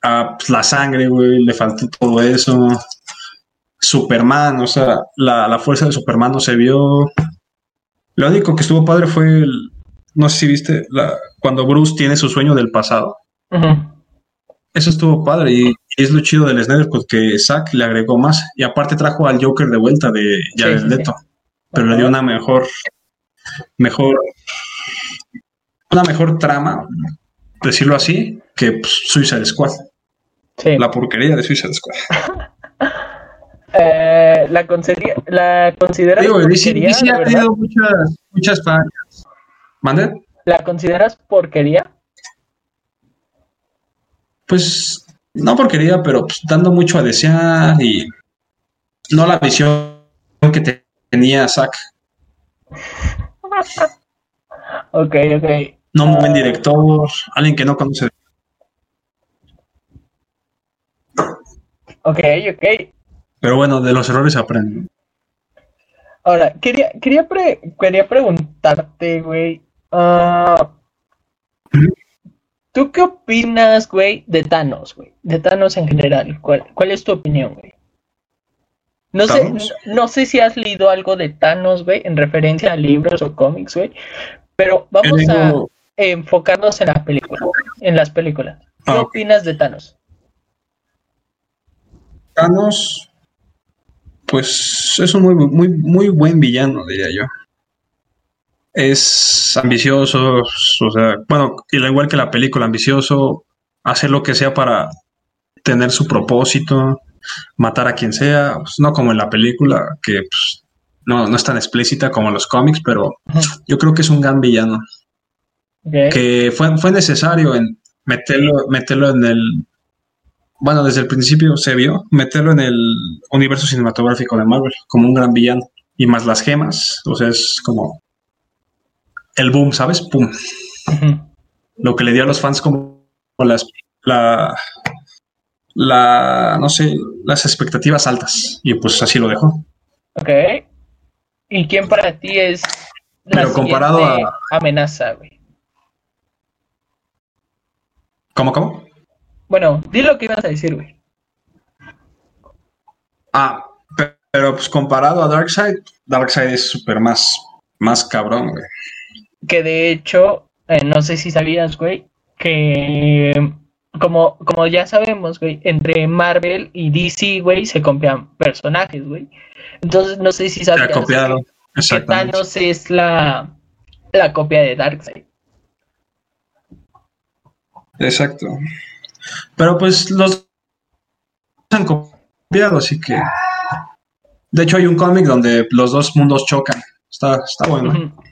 Ah, pues, la sangre, güey, le faltó todo eso. Superman, o sea, la, la fuerza de Superman no se vio. Lo único que estuvo padre fue el, no sé si viste, la, cuando Bruce tiene su sueño del pasado. Eso estuvo padre y es lo chido del Snyder Cut que Zack le agregó más y aparte trajo al Joker de vuelta de Jared sí, sí. Leto, pero le dio una mejor, mejor, una mejor trama, decirlo así, que pues, Suicide Squad, Sí. la porquería de Suicide Squad. Eh, la, la consideras Digo, DC de ha tenido muchas, muchas fallas. ¿Mande? ¿La consideras porquería? Pues no porquería, pero pues, dando mucho a desear y no la visión que te- tenía Zack. Ok, ok. No un buen Ah. director, alguien que no conoce. Ok, ok. Pero bueno, de los errores se aprende. Ahora, quería, quería, pre- quería preguntarte, güey. ah, ¿Tú qué opinas, güey, de Thanos, güey? De Thanos en general. ¿Cuál, cuál es tu opinión, güey? No sé, no, no sé si has leído algo de Thanos, güey, en referencia a libros o cómics, güey. Pero vamos a enfocarnos en la película, en las películas. ¿Qué Ah, opinas de Thanos? Thanos, pues es un muy, muy, muy buen villano, diría yo. Es ambicioso, o sea, bueno, igual que la película, ambicioso, hacer lo que sea para tener su propósito, matar a quien sea, pues, no como en la película, que pues, no, no es tan explícita como en los cómics, pero yo creo que es un gran villano. Que fue, fue necesario en meterlo, meterlo en el, bueno, desde el principio se vio, meterlo en el universo cinematográfico de Marvel como un gran villano. Y más las gemas, o sea, es como el boom, ¿sabes? Pum. Lo que le dio a los fans como las, la, la, no sé, las expectativas altas. Y pues así lo dejó. Ok. ¿Y quién para ti es la Pero comparado siguiente amenaza, güey? ¿Cómo, cómo? Bueno, di lo que ibas a decir, güey. Ah, pe- pero pues comparado a Darkseid, Darkseid es súper más, más cabrón, güey. Que de hecho, eh, no sé si sabías, güey, que como, como ya sabemos, güey, entre Marvel y DC, güey, se copian personajes, güey. Entonces, no sé si Se ha sabías copiado. que. Thanos es la, la copia de Darkseid. Exacto. Pero pues los han copiado, así que. De hecho, hay un cómic donde los dos mundos chocan. Está, está bueno. Ujú.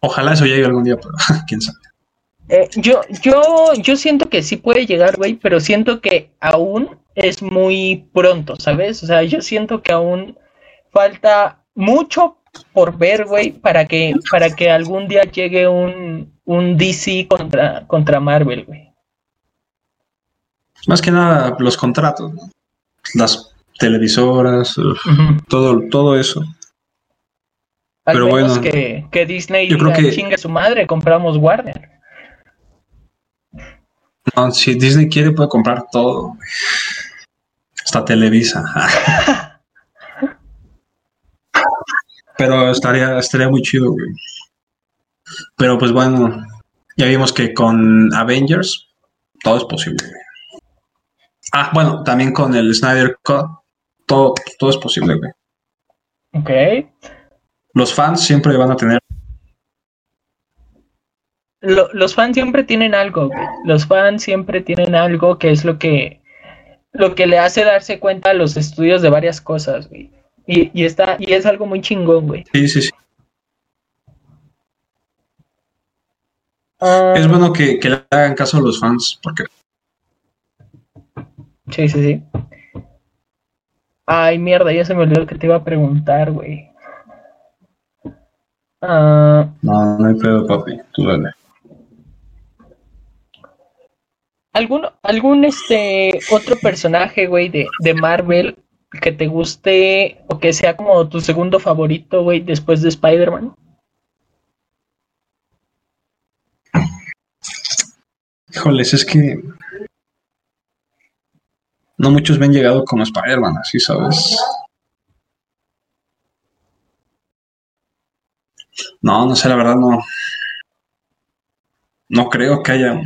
Ojalá eso llegue algún día, pero quién sabe. Eh, yo, yo, yo siento que sí puede llegar, güey, pero siento que aún es muy pronto, ¿sabes? O sea, yo siento que aún falta mucho por ver, güey, para que, para que algún día llegue un, un DC contra, contra Marvel, güey. Más que nada los contratos, ¿no? las televisoras, todo, todo eso. Al Pero menos bueno, que, que Disney yo creo que- chingue su madre, compramos Warner. No, si Disney quiere, puede comprar todo. Hasta Televisa. Pero estaría, estaría muy chido, güey. Pero pues bueno, ya vimos que con Avengers todo es posible. Ah, bueno, también con el Snyder Cut, todo, todo es posible, güey. Ok. Los fans siempre van a tener. los fans siempre tienen algo, güey. Los fans siempre tienen algo que es lo que lo que le hace darse cuenta a los estudios de varias cosas, güey. Y, está, y es algo muy chingón, güey. Sí, sí, sí. Ah. es bueno que, que, le hagan caso a los fans, porque. Sí, sí, sí. Ay, mierda, ya se me olvidó que te iba a preguntar, güey. Ah. no, no hay pedo, papi. Tú dale. ¿Algún, algún este otro personaje, güey, de, de Marvel que te guste o que sea como tu segundo favorito, güey, después de Spider-Man? Híjoles, es que no muchos me han llegado como Spider-Man, así, ¿sabes? No, no sé, la verdad no. No creo que haya.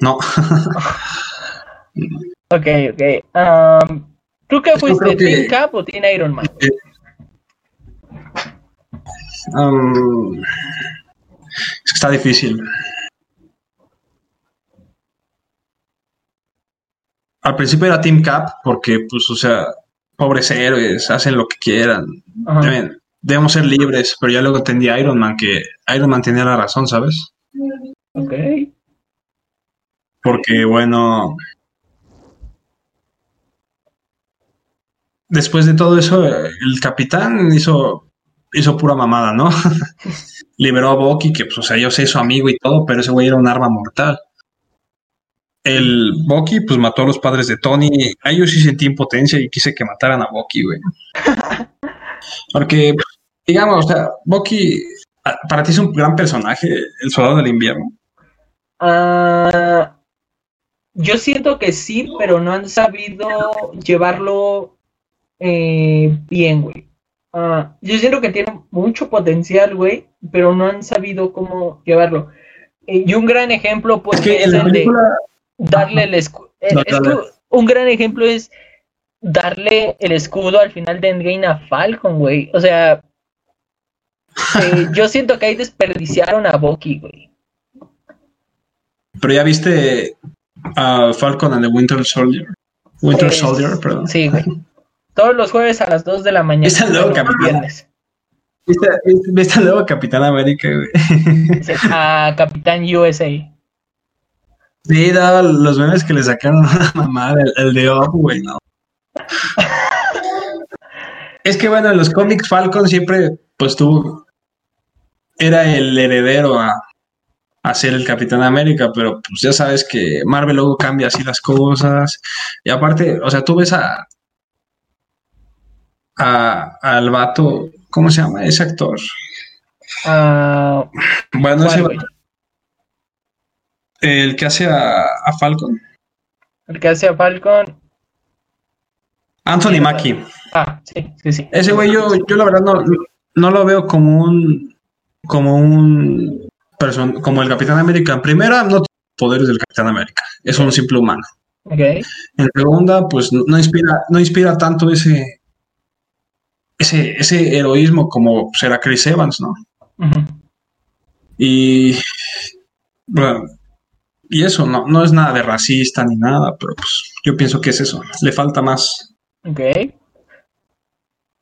no. ok, ok. Um, ¿Tú qué fuiste? ¿Team Cap o Team Iron Man? Eh, um, es que está difícil. Al principio era Team Cap porque, pues, o sea, pobres héroes, hacen lo que quieran. debemos ser libres, pero ya luego entendí a Iron Man que Iron Man tenía la razón, ¿sabes? Ok. Porque, bueno, después de todo eso, el capitán hizo, hizo pura mamada, ¿no? Liberó a Bucky, que pues, o sea, yo sé su amigo y todo, pero ese güey era un arma mortal. El Bucky, pues mató a los padres de Tony. A ellos sí sentí impotencia y quise que mataran a Bucky, güey. Porque, digamos, o sea, Bucky, para ti es un gran personaje, el soldado del invierno. Ah, yo siento que sí, pero no han sabido llevarlo eh, bien, güey. Ah, yo siento que tiene mucho potencial, güey, pero no han sabido cómo llevarlo. Eh, y un gran ejemplo, pues, es, el de darle el, escudo. Un gran ejemplo es darle el escudo al final de Endgame a Falcon, güey. O sea, eh, yo siento que ahí desperdiciaron a Bucky, güey. Pero ya viste a Falcon and the Winter Soldier. Winter Soldier, perdón. Sí, güey. Todos los jueves a las 2 de la mañana. ¿Viste al nuevo Capitán? ¿Viste, al nuevo Capitán América, güey? A Capitán USA. Sí, daba los memes que le sacaron a la mamá, el, de Off, güey, no. es que bueno, en los cómics Falcon siempre, pues tuvo, era el heredero a, a ser el Capitán América, pero pues ya sabes que Marvel luego cambia así las cosas. Y aparte, o sea, tú ves a, a, al vato, ¿cómo se llama ese actor? Uh, bueno, ese, el que hace a, a, Falcon. El que hace a Falcon. Anthony Mackie. Ah, sí, sí, sí. Ese güey yo, yo la verdad no, no lo veo como un como un person, como el Capitán América. En primera, no tiene poderes del Capitán América. Es un simple humano. Okay. En segunda, pues no inspira, no inspira tanto ese, ese, ese heroísmo como será Chris Evans, ¿no? Y bueno, y eso no, no es nada de racista ni nada, pero pues yo pienso que es eso, le falta más. Ok.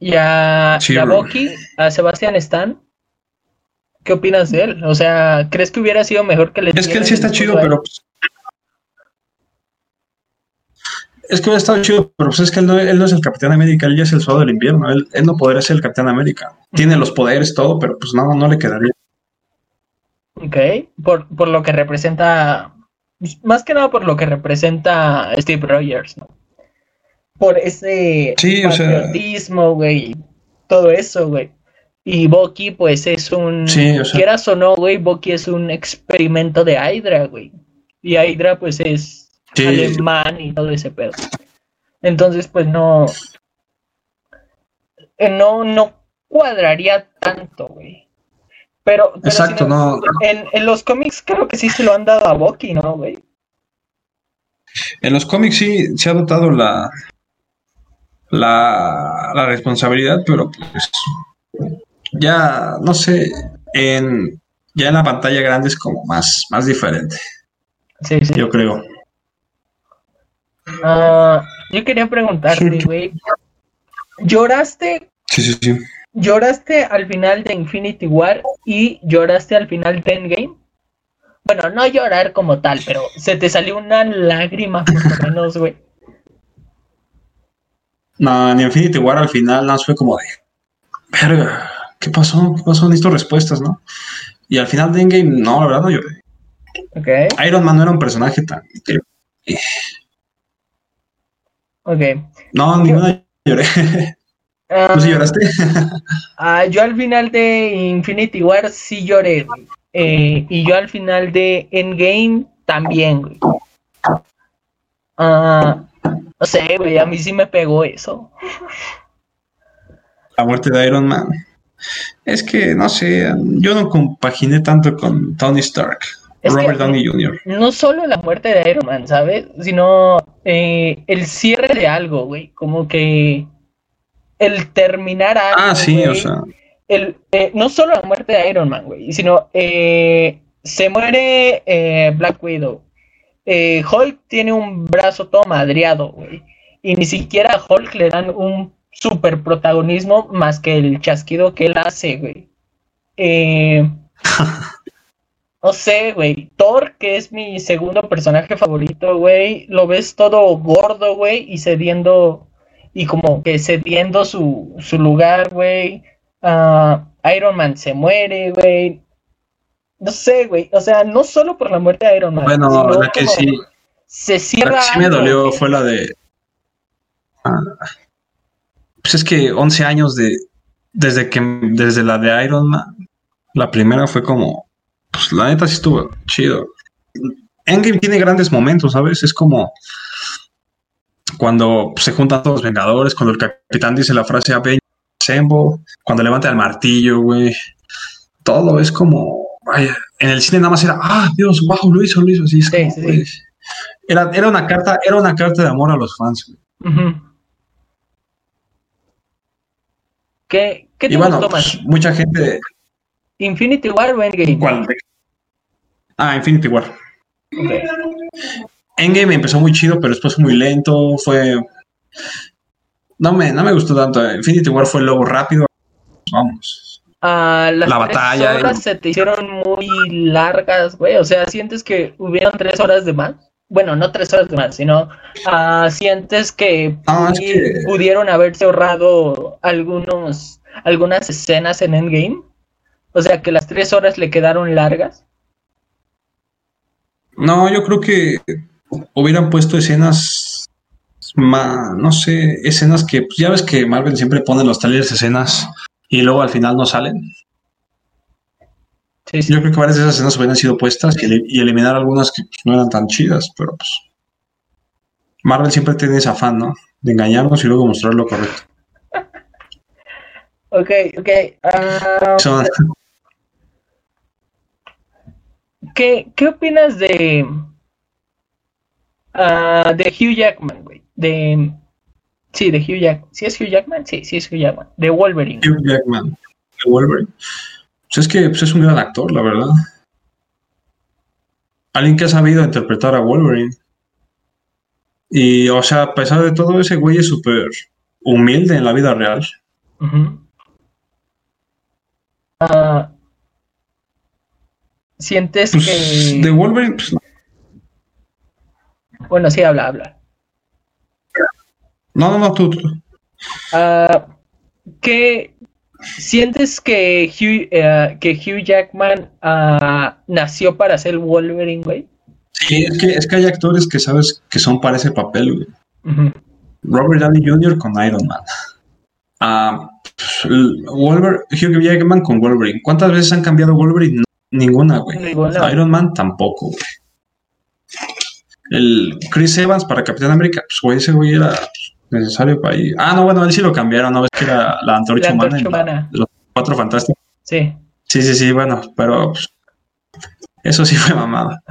Y a, a Sebastián Stan, ¿qué opinas de él? O sea, ¿crees que hubiera sido mejor que le Es que él sí está chido, pero pues, es que hubiera estado chido, pero pues es que él no, es el Capitán América, él ya es el soldado del invierno, él, no podría ser el Capitán América. Tiene los poderes, todo, pero pues no, no le quedaría. Ok, por, por lo que representa, más que nada por lo que representa Steve Rogers, ¿no? Por ese sí, patriotismo, güey, todo eso, güey. Y Bucky, pues es un, sí, o quieras o no, güey, Bucky es un experimento de Hydra, güey. Y Hydra, pues es alemán y todo ese pedo. Entonces, pues no. Eh, no, no cuadraría tanto, güey. Pero, Exacto, no. En, en, los cómics creo que sí se lo han dado a Bucky, ¿no, güey? En los cómics sí se ha dotado la, la, la responsabilidad, pero pues ya, no sé, en, ya en la pantalla grande es como más, más diferente. Sí, sí. Yo creo. Ah, yo quería preguntarte, güey. ¿Lloraste? Sí, sí, sí. ¿Lloraste al final de Infinity War y lloraste al final de Endgame? Bueno, no llorar como tal, pero se te salió una lágrima por lo menos, güey. No, en Infinity War al final no fue como de. Verga, ¿qué pasó? ¿Qué pasó? Necesito respuestas, ¿no? Y al final de Endgame, no, la verdad no lloré. Okay. Iron Man no era un personaje tan. Ok. No, ninguna lloré. Ah, ¿Tú sí lloraste? ah, yo al final de Infinity War sí lloré, güey. Eh, y yo al final de Endgame también, güey. Ah, no sé, güey, a mí sí me pegó eso. La muerte de Iron Man. Es que, no sé, yo no compaginé tanto con Tony Stark. Es Robert Downey Jr. No solo la muerte de Iron Man, ¿sabes? Sino eh, el cierre de algo, güey. Como que el terminar algo. Ah, sí, o sea. El, eh, no solo la muerte de Iron Man, güey, sino eh, se muere eh, Black Widow. Hulk tiene un brazo todo madreado, güey. Y ni siquiera a Hulk le dan un super protagonismo más que el chasquido que él hace, güey. No sé, güey. Thor, que es mi segundo personaje favorito, güey. Lo ves todo gordo, güey, y cediendo. Y como que cediendo su, su lugar, güey. Ah, Iron Man se muere, güey. No sé, güey. O sea, no solo por la muerte de Iron Man. Bueno, sino la que sí, Se la cierra. que sí me dolió fue la de. ah, pues es que 11 años de. Desde que. Desde la de Iron Man. La primera fue como. Pues la neta sí estuvo chido. Endgame tiene grandes momentos, ¿sabes? Es como. Cuando se juntan todos los Vengadores, cuando el capitán dice la frase Avengers Assemble, cuando levanta el martillo, güey. Todo es como. Vaya, en el cine nada más era, ah, Dios, wow, lo hizo, lo hizo. Así Sí, como, sí. Era, era una carta, era una carta de amor a los fans, güey. ¿Qué, qué te Y bueno, gustó más? pues, mucha gente. ¿Infinity War o Endgame? ¿Cuál? Ah, Infinity War. Ok. Endgame empezó muy chido, pero después fue muy lento. Fue. No me, no me gustó tanto. Infinity War fue luego rápido. Vamos. Ah, las La tres batalla, horas ¿no? se te hicieron muy largas, güey. O sea, ¿sientes que hubieron tres horas de más? Bueno, no tres horas de más, sino ah, sientes que, es que- pudieron haberse ahorrado algunos, algunas escenas en Endgame. O sea, que las tres horas le quedaron largas. No, yo creo que hubieran puesto escenas. ma- no sé, escenas que. Pues ya ves que Marvel siempre pone en los trailers escenas y luego al final no salen. Sí, sí. Yo creo que varias de esas escenas hubieran sido puestas y, eli- y eliminar algunas que no eran tan chidas, pero pues. Marvel siempre tiene ese afán, ¿no? De engañarnos y luego mostrar lo correcto. Ok, ok. Son- ¿qué, qué opinas de, ah, de Hugh Jackman, güey? De, sí, de Hugh Jackman. ¿Sí es Hugh Jackman? Sí, sí es Hugh Jackman. De Wolverine. Hugh Jackman, de Wolverine. Pues es que pues, es un gran actor, la verdad. Alguien que ha sabido interpretar a Wolverine. Y, o sea, a pesar de todo, ese güey es súper humilde en la vida real. Ah, ¿Sientes Pues, que... de Wolverine, pues, Bueno, sí, habla, habla. no, no, no, tú, tú. Ah, ¿qué sientes que Hugh, eh, que Hugh Jackman ah, nació para ser Wolverine, güey? Sí, es que, es que hay actores que sabes que son para ese papel, güey. Robert Downey Jr. con Iron Man. Ah, Wolver- Hugh Jackman con Wolverine. ¿Cuántas veces han cambiado Wolverine? No, ninguna, güey. Ninguna. Iron Man tampoco, güey. El Chris Evans para Capitán América, pues güey, ese güey era necesario para ahí. Ah, no, bueno, él sí lo cambiaron, ¿no? ves que era la antorcha, humana, la- humana. los cuatro fantásticos. Sí. Sí, sí, sí, bueno, pero pues, eso sí fue mamada.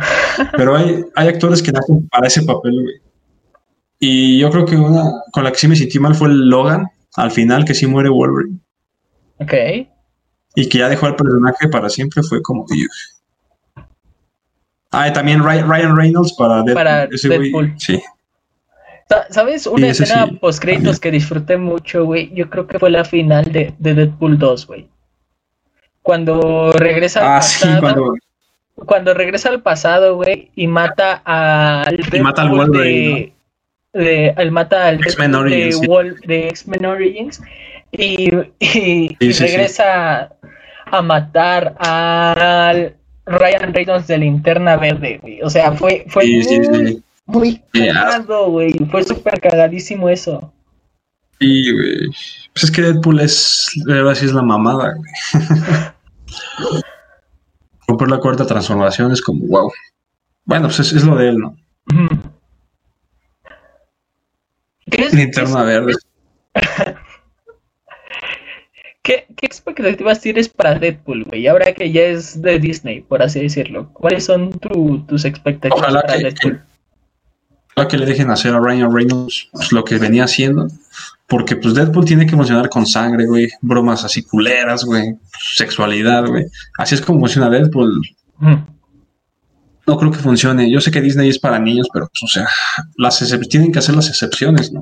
Pero hay, hay actores que nacen para ese papel, güey. Y yo creo que una con la que sí me sentí mal fue el Logan, al final, que sí muere Wolverine. Ok. Y que ya dejó al personaje para siempre, fue como. "Ugh". Ah, también Ryan, Reynolds para Deadpool. Para Deadpool. sí. Sa- ¿Sabes? Una escena sí, post créditos que disfruté mucho, güey. Yo creo que fue la final de, de Deadpool 2, güey. Cuando regresa al Ah, sí, pasado, cuando. cuando regresa al pasado, güey, y mata al Y mata al Deadpool Wolverine, de, de- él mata al X-Men Deadpool de, Origins, sí. De X-Men Origins y, y- y sí, sí. regresa a matar al Ryan Reynolds de Linterna Verde, güey. O sea, fue, fue Sí, sí, muy, sí. muy Qué cagado, güey. Fue súper cagadísimo eso. Sí, güey. Pues es que Deadpool es. Verdad, sí es la mamada, güey. Por la cuarta transformación es como, wow. Bueno, pues es, es lo de él, ¿no? Ujú. ¿Qué, es- Linterna verde. qué- qué expectativas tienes para Deadpool, güey? Ahora que ya es de Disney, por así decirlo. ¿Cuáles son tu- tus expectativas Ojalá para que- Deadpool? Ojalá que le dejen hacer a Ryan Reynolds pues, lo que venía haciendo. Porque pues Deadpool tiene que emocionar con sangre, güey. Bromas así culeras, güey. Sexualidad, güey. Así es como funciona Deadpool. No creo que funcione. Yo sé que Disney es para niños, pero pues, o sea, las tienen que hacer las excepciones, ¿no?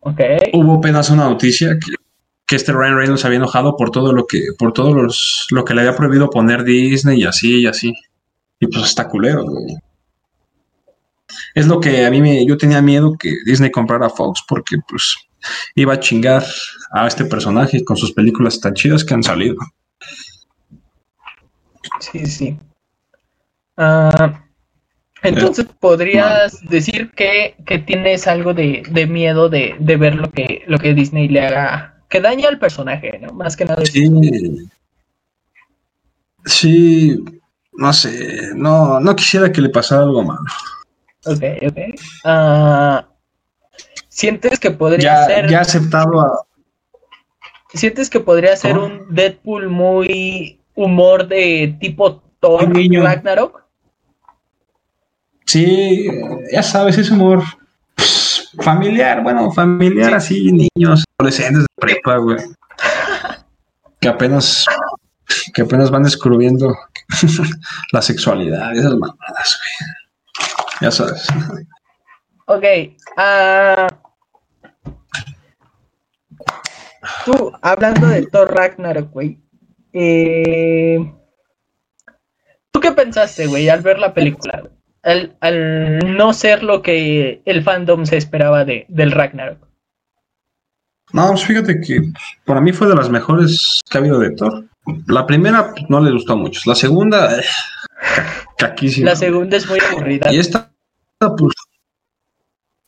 Ok. Hubo apenas una noticia que, que este Ryan Reynolds había enojado por todo lo que, por todo los, lo que le había prohibido poner Disney y así y así. Y pues está culero, güey. Es lo que a mí me, yo tenía miedo que Disney comprara Fox porque pues iba a chingar a este personaje con sus películas tan chidas que han salido. Sí, sí. Ah, entonces, ¿podrías decir que, que tienes algo de, de miedo de, de ver lo que, lo que Disney le haga, que daña al personaje, ¿no? Más que nada. Sí. Sí, no sé, no, no quisiera que le pasara algo malo. Ok, ok. Ah, ¿Sientes que podría Ya, ser, ya aceptado a, sientes que podría ser ¿Cómo? un Deadpool muy humor de tipo Thor niño. Ragnarok? Sí, ya sabes, es humor pues, familiar, bueno, familiar Sí. así, niños, adolescentes prepa, güey. Que apenas, que apenas van descubriendo la sexualidad, esas mamadas, güey. Ya sabes. Ok. ah, tú, hablando de Thor Ragnarok, güey. eh, ¿Tú qué pensaste, güey, al ver la película? Al, al no ser lo que el fandom se esperaba de, del Ragnarok. No, pues fíjate que para mí fue de las mejores que ha habido de Thor. La primera pues, no le gustó mucho. La segunda, eh, caquísima. La segunda es muy aburrida. Y esta, pues,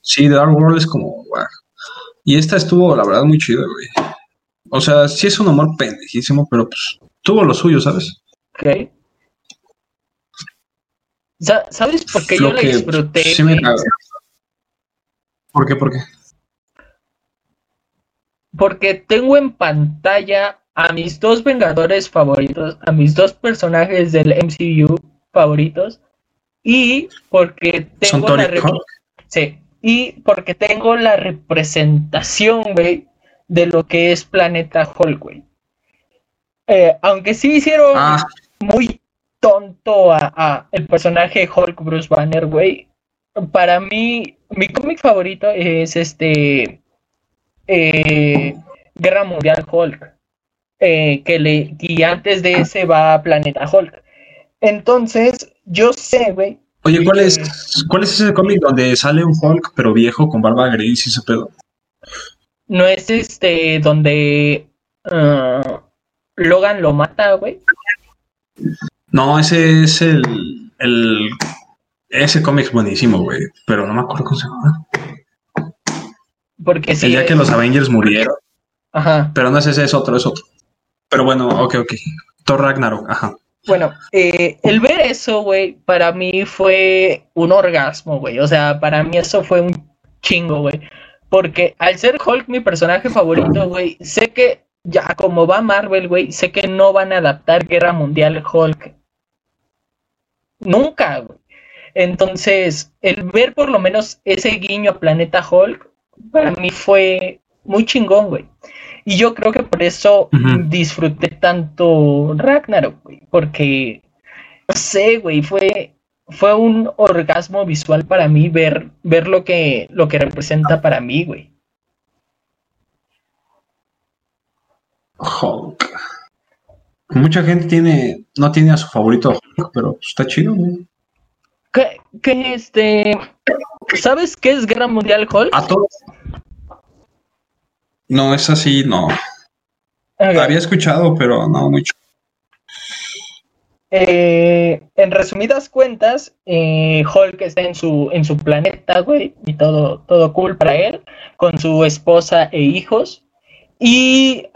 sí, The Dark World es como. Y esta estuvo, la verdad, muy chida, güey. O sea, sí es un humor pendejísimo, pero pues tuvo lo suyo, ¿sabes? Ok. Sa- ¿Sabes por qué yo Lo la que disfruté? sí me. ¿Por qué? ¿Por qué? Porque tengo en pantalla a mis dos Vengadores favoritos, a mis dos personajes del MCU favoritos, y porque ¿Son tengo la sí, y porque tengo la representación, güey, de lo que es Planeta Hulk, güey. Eh, aunque sí hicieron Ah, muy tonto a, a el personaje Hulk Bruce Banner, güey. Para mí, mi cómic favorito es este eh, Guerra Mundial Hulk. eh, que le, y antes de ese va Planeta Hulk. Entonces, yo sé, güey. oye, ¿cuál es, ¿cuál es ese cómic donde sale un Hulk, pero viejo, con barba gris y ese pedo? No es este donde ah, Logan lo mata, güey. No, ese es el. el ese cómic es buenísimo, güey. Pero no me acuerdo cómo se llama. Porque sí. el día que los Avengers murieron. Ajá. Pero no es ese, es otro, es otro. Pero bueno, ok, ok. Thor Ragnarok, ajá. bueno, eh, el ver eso, güey, para mí fue un orgasmo, güey. O sea, para mí eso fue un chingo, güey. Porque al ser Hulk mi personaje favorito, güey, sé que ya como va Marvel, güey, sé que no van a adaptar Guerra Mundial Hulk. Nunca, güey. Entonces, el ver por lo menos ese guiño a Planeta Hulk, para mí fue muy chingón, güey. Y yo creo que por eso disfruté tanto Ragnarok, güey, porque, no sé, güey, fue, fue un orgasmo visual para mí ver, ver lo, que, lo que representa para mí, güey. Hulk. Mucha gente tiene, no tiene a su favorito Hulk, pero está chido, güey. ¿Qué, qué este, ¿Sabes qué es Guerra Mundial Hulk? A todos. No, es así, no. Había escuchado, pero no mucho. Eh, en resumidas cuentas, eh, Hulk está en su, en su planeta, güey, y todo, todo cool para él, con su esposa e hijos. Y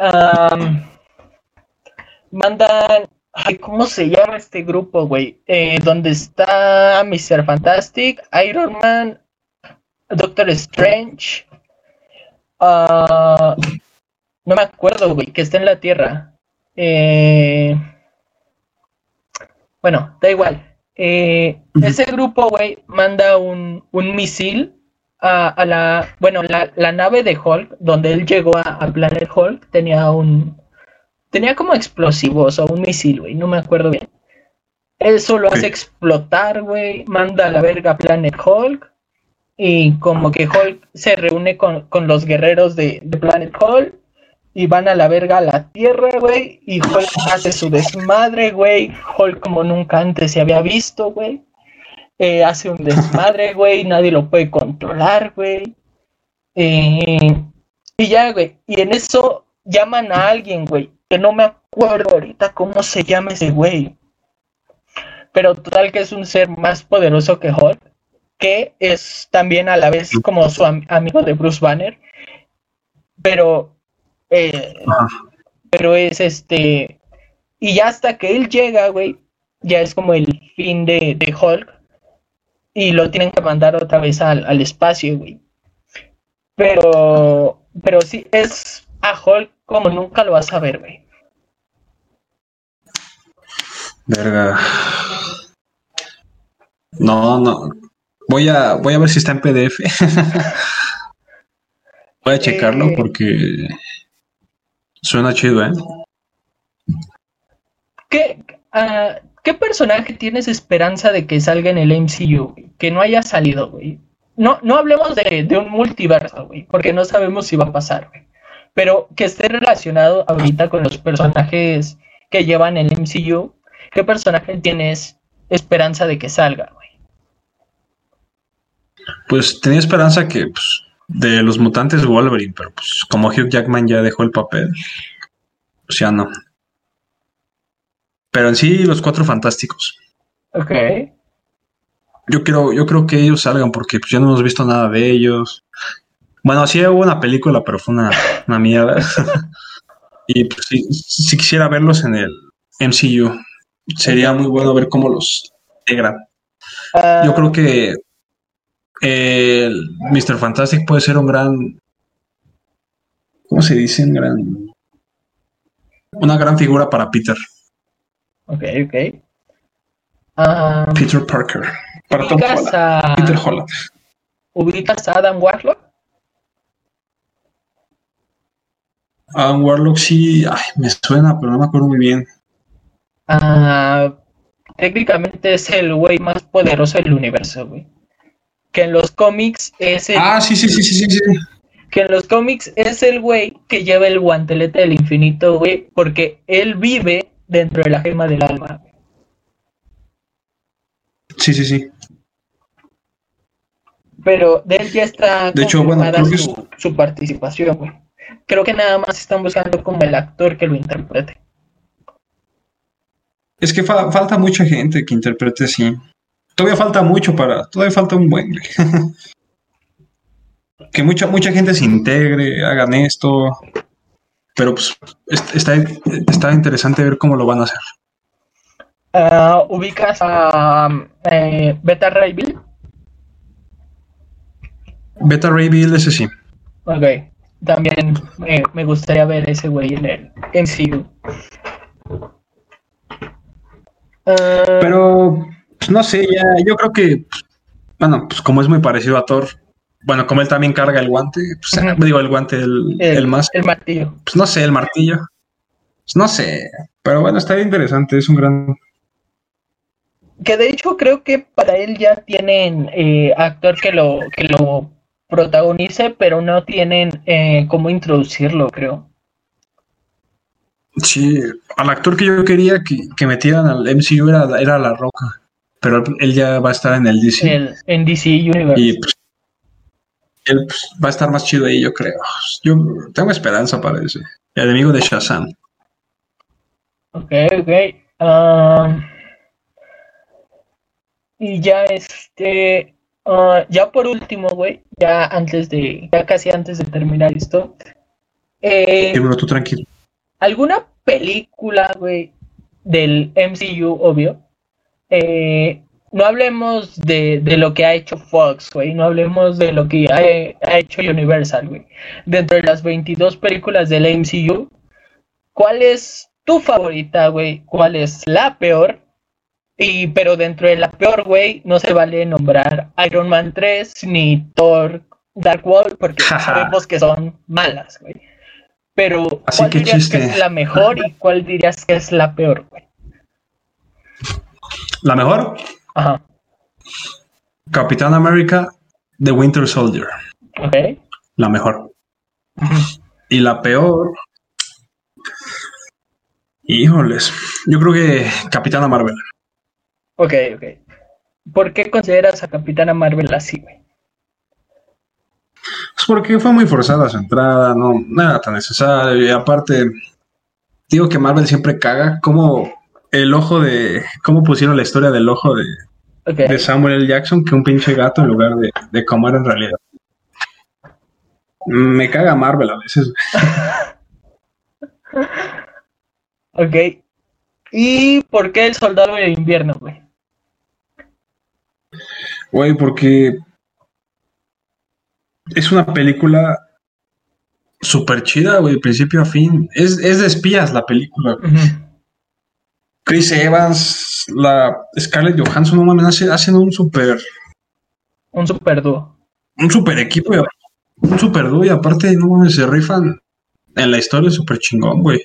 mandan, ¿cómo se llama este grupo, güey? Eh, donde está Mr. Fantastic, Iron Man, Doctor Strange, Uh, no me acuerdo, güey, que está en la Tierra. Eh, bueno, da igual. Eh, ese grupo, güey, manda un, un misil a, a, la, bueno, la, la, nave de Hulk, donde él llegó a, a, Planet Hulk, tenía un, tenía como explosivos o un misil, güey, no me acuerdo bien. Eso lo hace explotar, güey, manda a la verga Planet Hulk y como que Hulk se reúne con, los guerreros de, Planet Hulk y van a la verga a la Tierra, güey, y Hulk hace su desmadre, güey, Hulk como nunca antes se había visto, güey, eh, hace un desmadre, güey, nadie lo puede controlar, güey, eh, y ya, güey, y en eso llaman a alguien, güey, que no me acuerdo ahorita cómo se llama ese güey, pero total que es un ser más poderoso que Hulk, que es también a la vez como su amigo de Bruce Banner, pero, eh, pero es este, y ya hasta que él llega, güey, ya es como el fin de, de Hulk, y lo tienen que mandar otra vez al, al espacio, güey. Pero, pero sí, es a Hulk como nunca lo vas a ver, güey. Verga. No, no. Voy a, voy a ver si está en PDF. voy a checarlo eh. porque suena chido, ¿eh? ¿Qué, uh, ¿Qué personaje tienes esperanza de que salga en el MCU? Que no haya salido, güey. No, no hablemos de, de un multiverso, güey, porque no sabemos si va a pasar, güey. Pero que esté relacionado ahorita con los personajes que llevan el MCU. ¿Qué personaje tienes esperanza de que salga? pues tenía esperanza que pues, de los mutantes Wolverine, pero pues como Hugh Jackman ya dejó el papel, pues ya no. Pero en sí, los cuatro fantásticos. Ok. Yo creo, yo creo que ellos salgan porque pues, ya no hemos visto nada de ellos. Bueno, sí hubo una película, pero fue una, una mierda. y pues, si, quisiera verlos en el MCU, sería muy bueno ver cómo los integran. Ah. yo creo que el Mr. Fantastic puede ser un gran. ¿Cómo se dice? Un gran. Una gran figura para Peter. Ok, ok. Um, Peter Parker. Para Tom Holland. Peter Holland. ¿Ubicas a Adam Warlock? Adam Warlock sí, ay, me suena, pero no me acuerdo muy bien. Ah, técnicamente es el güey más poderoso del universo, güey que en los cómics es el... Ah, sí, sí, sí, sí, sí. Que en los cómics es el güey que lleva el guantelete del infinito, güey, porque él vive dentro de la gema del alma. Sí, sí, sí. Pero de él ya está de hecho, bueno, su, su participación, güey. Creo que nada más están buscando como el actor que lo interprete. Es que falta mucha gente que interprete así todavía falta mucho para, todavía falta un buen, que mucha, mucha gente se integre, hagan esto, pero pues está, está interesante ver cómo lo van a hacer. Ah, ¿Ubicas a eh, Beta Ray Bill? Beta Ray Bill, ese sí. Ok. También me, me gustaría ver ese güey en el MCU. Ah, Pero, pues, no sé, ya, yo creo que, bueno, pues como es muy parecido a Thor, bueno, como él también carga el guante, pues, Ujú. digo el guante, el, el, más, el martillo. pues no sé, el martillo. Pues no sé, pero bueno, está interesante, es un gran... Que de hecho creo que para él ya tienen eh, actor que lo, que lo protagonice, pero no tienen eh, cómo introducirlo, creo. Sí, al actor que yo quería que, que metieran al MCU era, era La Roca, pero él ya va a estar en el DC El, en DC Universe. y pues, él pues, va a estar más chido ahí, yo creo. Yo tengo esperanza para ese. El enemigo de Shazam. Ok, ok. Ah, y ya este, ah, ya por último, güey, ya antes de, ya casi antes de terminar esto, eh, tú tranquilo. ¿alguna película, güey, del MCU, obvio? Eh, no hablemos de, de lo que ha hecho Fox, güey, no hablemos de lo que ha, ha hecho Universal, güey. Dentro de las 22 películas del MCU, ¿cuál es tu favorita, güey? ¿Cuál es la peor? Y, pero dentro de la peor, güey, no se vale nombrar Iron Man 3 ni Thor Dark World porque sabemos que son malas, güey. Pero, Así ¿cuál que dirías chiste. que es la mejor y cuál dirías que es la peor, güey? La mejor, Ajá, Capitán América, The Winter Soldier. ok. La mejor. Y la peor. Híjoles. Yo creo que Capitana Marvel. Ok, ok. ¿Por qué consideras a Capitana Marvel así, güey? Pues porque fue muy forzada su entrada, no, era tan necesario. Y aparte, digo que Marvel siempre caga. Como el ojo de. ¿Cómo pusieron la historia del ojo de, Samuel L. Jackson que un pinche gato en lugar de, de cómo era en realidad? Me caga Marvel a veces. ok. ¿Y por qué el soldado de invierno, güey? Güey, porque es una película súper chida, güey, de principio a fin. Es, es de espías la película. Chris Evans, la Scarlett Johansson, no mames, hace- hacen un super, Un super dúo. un super equipo, y- un super dúo, y aparte, no mames, se rifan en la historia súper chingón, güey.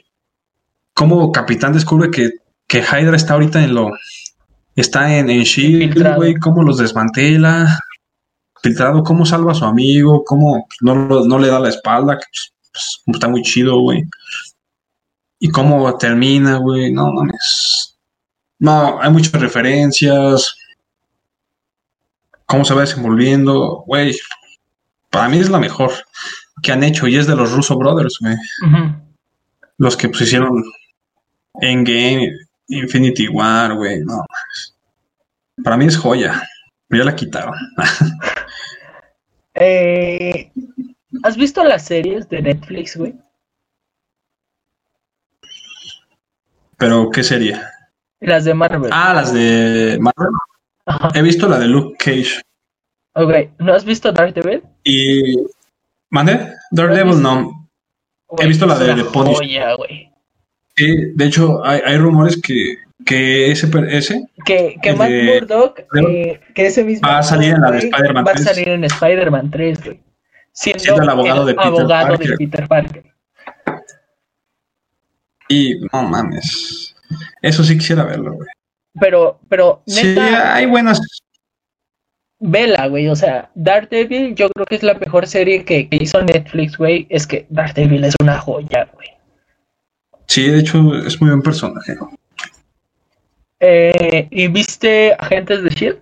Como Capitán descubre que, que Hydra está ahorita en lo, está en, en Shield, güey, cómo los desmantela, filtrado, cómo salva a su amigo, cómo no, no le da la espalda, que pues, pues, está muy chido, güey. Y cómo termina, güey, no mames. No, hay muchas referencias. Cómo se va desenvolviendo, güey. Para mí es la mejor que han hecho y es de los Russo Brothers, güey. Los que pusieron Endgame, Infinity War, güey. No, para mí es joya. Ya la quitaron. Eh, ¿Has visto las series de Netflix, güey? Pero, ¿qué sería? Las de Marvel. Ah, las de Marvel. Ajá. He visto la de Luke Cage. Ok, ¿no has visto Daredevil? Y. ¿Mande? Daredevil no. Güey, visto la de- de Punisher. joya, güey. Sí, de hecho, hay, hay rumores que, que ese, ese Que, que Matt de- Murdock, eh, que ese mismo Va a salir en la de Spider-Man va a 3. salir en Spider-Man 3, güey. Siendo, Siendo el abogado de Peter abogado de Parker. Peter Parker. Y no mames. Eso sí quisiera verlo, güey. Pero, pero, Sí, hay buenas. vela, güey. O sea, Daredevil yo creo que es la mejor serie que, que hizo Netflix, güey. Es que Daredevil es una joya, güey. Sí, de hecho, es muy buen personaje. Eh, ¿Y viste Agentes de S.H.I.E.L.D.?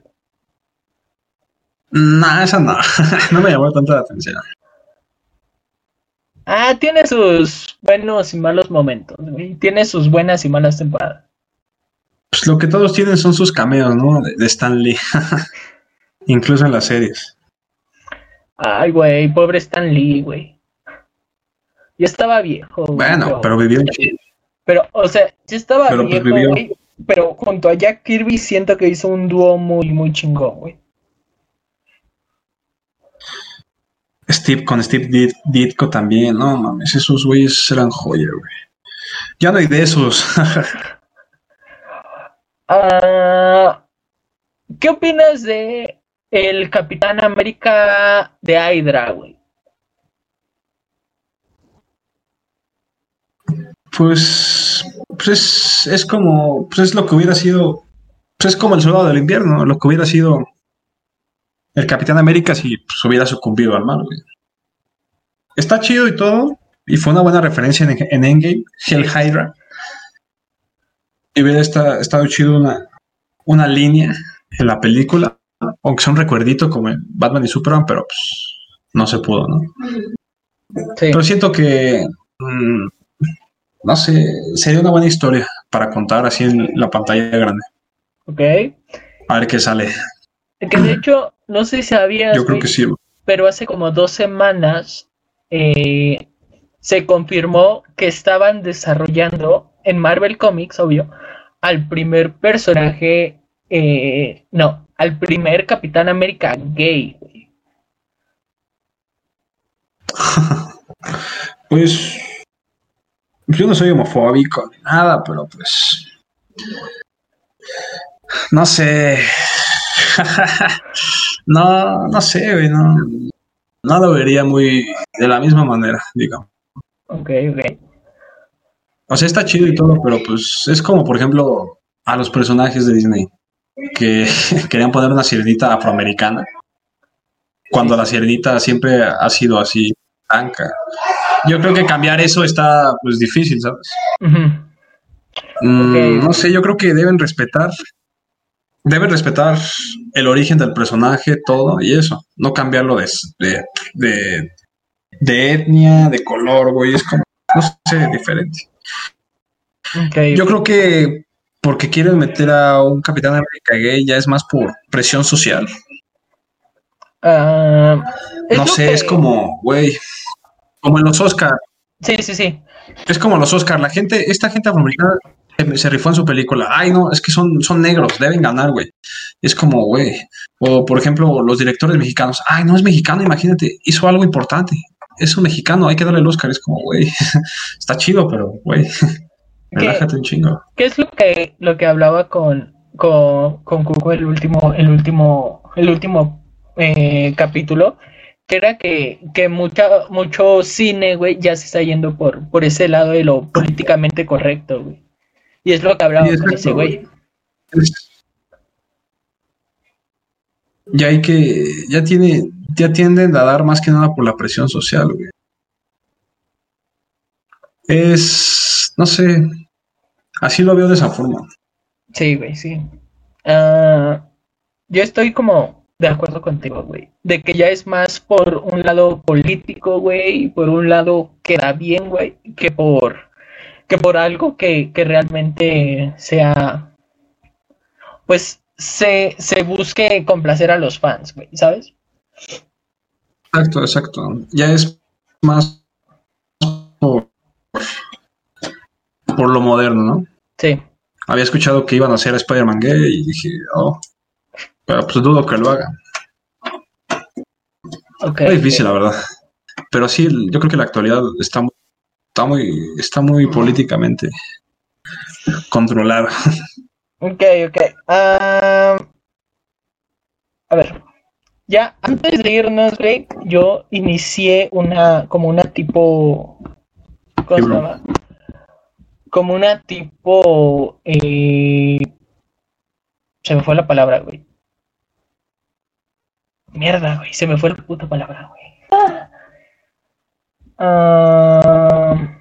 Nah, esa no. no me llamó tanta la atención. Ah, tiene sus buenos y malos momentos, güey. Tiene sus buenas y malas temporadas. Pues lo que todos tienen son sus cameos, ¿no? De, de Stan Lee. Incluso en las series. Ay, güey, pobre Stan Lee, güey. Ya estaba viejo. güey, Bueno, pero vivió chido. Pero, o sea, ya estaba Pero, pues, viejo, vivió. güey. pero junto a Jack Kirby siento que hizo un dúo muy, muy chingón, güey. Steve con Steve Ditko también, no mames, esos güeyes eran joya, güey. Ya no hay de esos. Ah, ¿Qué opinas de el Capitán América de Hydra, güey? Pues, pues es, como, pues es lo que hubiera sido, pues es como el soldado del invierno, lo que hubiera sido el Capitán América si pues, hubiera sucumbido al mal, güey. Está chido y todo, y fue una buena referencia en, en Endgame, Hell Hydra. Y hubiera estado chido una, una línea en la película, aunque sea un recuerdito como en Batman y Superman, pero pues no se pudo, ¿no? Pero siento que, mm, no sé, sería una buena historia para contar así en la pantalla grande. Ok. A ver qué sale. Que de hecho, no sé si sabías. Yo creo que sí. Pero hace como dos semanas eh, se confirmó que estaban desarrollando en Marvel Comics, obvio, al primer personaje, eh, no, al primer Capitán América gay. pues yo no soy homofóbico ni nada, pero pues no sé. no, no sé, güey, no, no lo vería muy de la misma manera, digamos. Ok, ok. O sea, está chido y todo, pero pues es como, por ejemplo, a los personajes de Disney que querían poner una sirenita afroamericana, cuando la sirenita siempre ha sido así, blanca. Yo creo que cambiar eso está pues difícil, ¿sabes? Mm, no sé, yo creo que deben respetar, deben respetar el origen del personaje, todo y eso, no cambiarlo de, de, de, etnia, de color, güey, es como, no sé, diferente. Yo creo que porque quieren meter a un Capitán América gay ya es más por presión social. Ah, no sé, es como, güey, como en los Oscars. Sí, sí, sí. Es como los Oscars. La gente, esta gente afroamericana se, rifó en su película. Ay, no, es que son, son negros, deben ganar, güey. Es como, güey. O, por ejemplo, los directores mexicanos. Ay, no es mexicano, imagínate, hizo algo importante. Es un mexicano, hay que darle el Oscar. Es como, güey, está chido, pero, güey, relájate un chingo. ¿Qué es lo que, lo que hablaba con, con, con Cuco el último, el último, el último eh, capítulo? Era que, que mucha, mucho cine, güey, ya se está yendo por, por ese lado de lo políticamente correcto, güey. Y es lo que hablaba con ese güey. Ya hay que, ya tiene, ya tienden a dar más que nada por la presión social, güey. Es, no sé, así lo veo de esa forma. Sí, güey, sí. Ah, yo estoy como, de acuerdo contigo, güey. De que ya es más por un lado político, güey, y por un lado queda bien, güey, que por, que por algo que, realmente sea, pues, se, se busque complacer a los fans, güey, ¿sabes? Exacto, exacto. Ya es más por, por lo moderno, ¿no? Sí. Había escuchado que iban a hacer Spider-Man gay y dije, oh, pero pues dudo que lo haga. Okay, es difícil, la verdad. Pero sí, yo creo que la actualidad está muy, está muy, está muy políticamente controlada. Ok, ok. a ver, ya antes de irnos, güey, yo inicié una, como una tipo, ¿cómo se llama? Como una tipo, eh, se me fue la palabra, güey. Mierda, güey, se me fue la puta palabra, güey. Ah.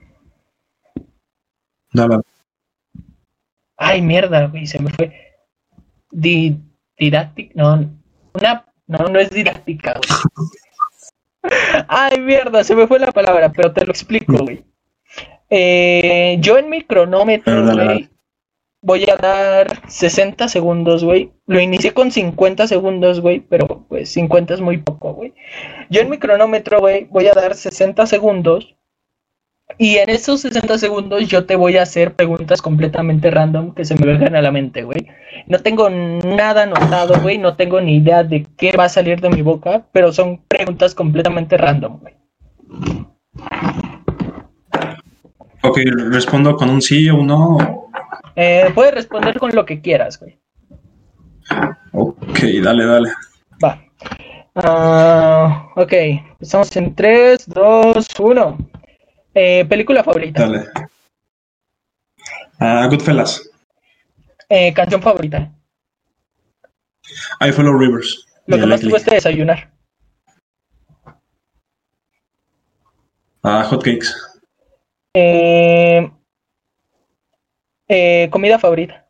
Ay, mierda, güey, se me fue. Di didáctica, no, una, no, no es didáctica, güey. Ay, mierda, se me fue la palabra, pero te lo explico, güey. Eh, yo en mi cronómetro, güey, voy a dar 60 segundos, güey. Lo inicié con 50 segundos, güey, pero pues 50 es muy poco, güey. Yo en mi cronómetro, güey, voy a dar 60 segundos Y en esos 60 segundos yo te voy a hacer preguntas completamente random que se me vengan a la mente, güey. No tengo nada anotado, güey. No tengo ni idea de qué va a salir de mi boca, pero son preguntas completamente random, güey. Ok, respondo con un sí o un no. Eh, puedes responder con lo que quieras, güey. Ok, dale, dale. Va. Ah, ok, estamos en 3, 2, 1. película favorita. Dale. Uh, Goodfellas. Eh, canción favorita. I Follow Rivers. Lo que más te gusta desayunar. Ah, hot cakes. Eh, eh, comida favorita.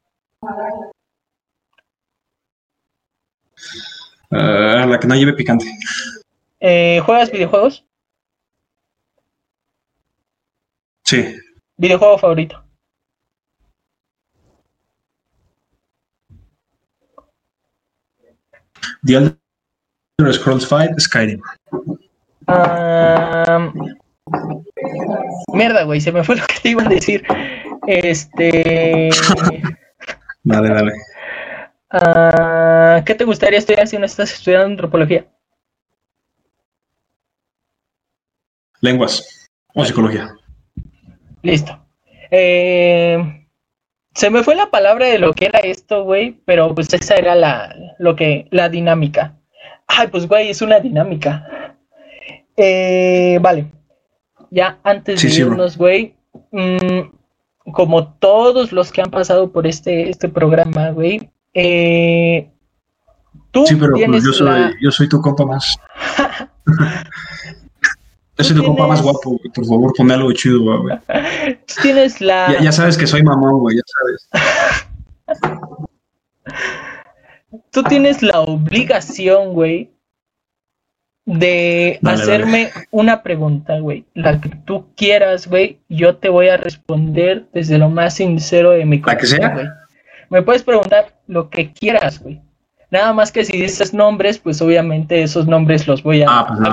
Uh, la que no lleve picante. Eh, ¿Juegas videojuegos? Sí. ¿Videojuego favorito? The Elder Scrolls 5, Skyrim. Um, mierda, güey, se me fue lo que te iba a decir. Este. dale, dale. Uh, ¿Qué te gustaría estudiar si no estás estudiando antropología? Lenguas o psicología. Listo. Eh, se me fue la palabra de lo que era esto, güey, pero pues esa era la, lo que, la dinámica. Ay, pues, güey, es una dinámica. Eh, vale. Ya antes de irnos, güey, mm, como todos los que han pasado por este, este programa, güey, eh, tú sí, pero pues, yo, soy, yo soy tu compa más. yo soy tu compa más guapo, güey. Por favor, ponme algo chido, güey. Tienes la. Ya, ya, sabes que soy mamón, güey, ya sabes. tú tienes la obligación, güey, de hacerme una pregunta, güey. La que tú quieras, güey. Yo te voy a responder desde lo más sincero de mi corazón, güey. Me puedes preguntar lo que quieras, güey. Nada más que si dices nombres, pues obviamente esos nombres los voy a ah, pues no.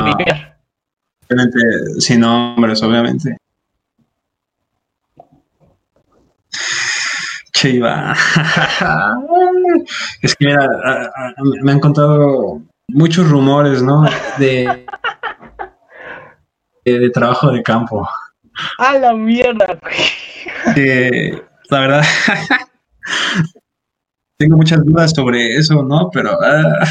Obviamente, sin nombres, obviamente. Chiva. es que mira, me han contado muchos rumores, ¿no? De, de, de trabajo de campo. A la mierda. Que, la verdad, tengo muchas dudas sobre eso, ¿no? Pero, uh,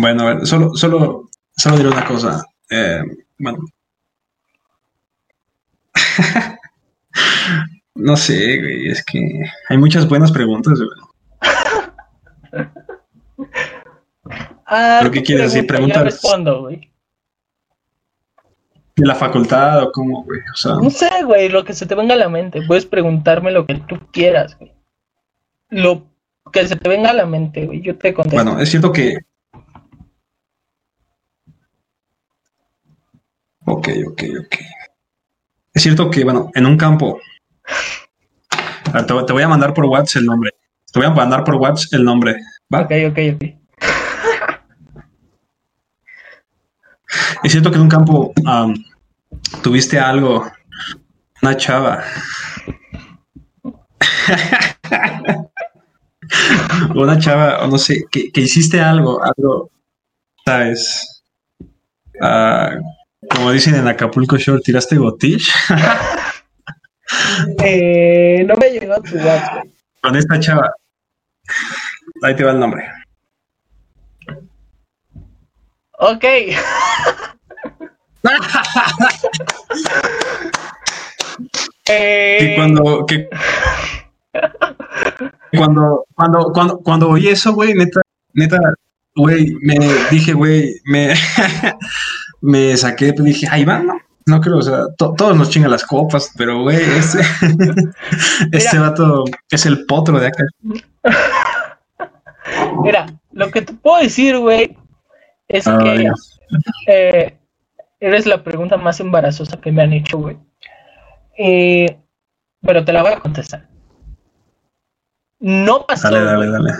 bueno, a ver, solo, solo, solo diré una cosa. Eh, bueno. no sé, güey, es que hay muchas buenas preguntas, güey. Ah, ¿Pero qué quieres decir? Preguntas. respondo, güey. ¿De la facultad o cómo, güey? O sea... No sé, güey, lo que se te venga a la mente. Puedes preguntarme lo que tú quieras, güey. Lo que se te venga a la mente, güey. Yo te contesto. Bueno, es cierto que. Ok, ok, ok. Es cierto que, bueno, en un campo. Te, te voy a mandar por WhatsApp el nombre. Te voy a mandar por WhatsApp el nombre. ¿Va? Ok, ok, ok. Es cierto que en un campo um, tuviste algo, una chava. una chava, o no sé, que, que, hiciste algo, algo, ¿sabes? Uh, como dicen en Acapulco Shore, ¿tiraste gotish? eh, no me llegó tu WhatsApp. Con esta chava. Ahí te va el nombre. Ok. eh... Que cuando, que... cuando, cuando, cuando, cuando oí eso, güey, neta, neta, güey, me dije, güey, me, me saqué, pues dije, ahí va, no, no creo, o sea, to, todos nos chingan las copas, pero, güey, este, este vato es el potro de acá. Mira, lo que te puedo decir, güey, es ah, que eh, eres la pregunta más embarazosa que me han hecho, güey. Eh, pero te la voy a contestar. No pasó. Dale, dale, dale.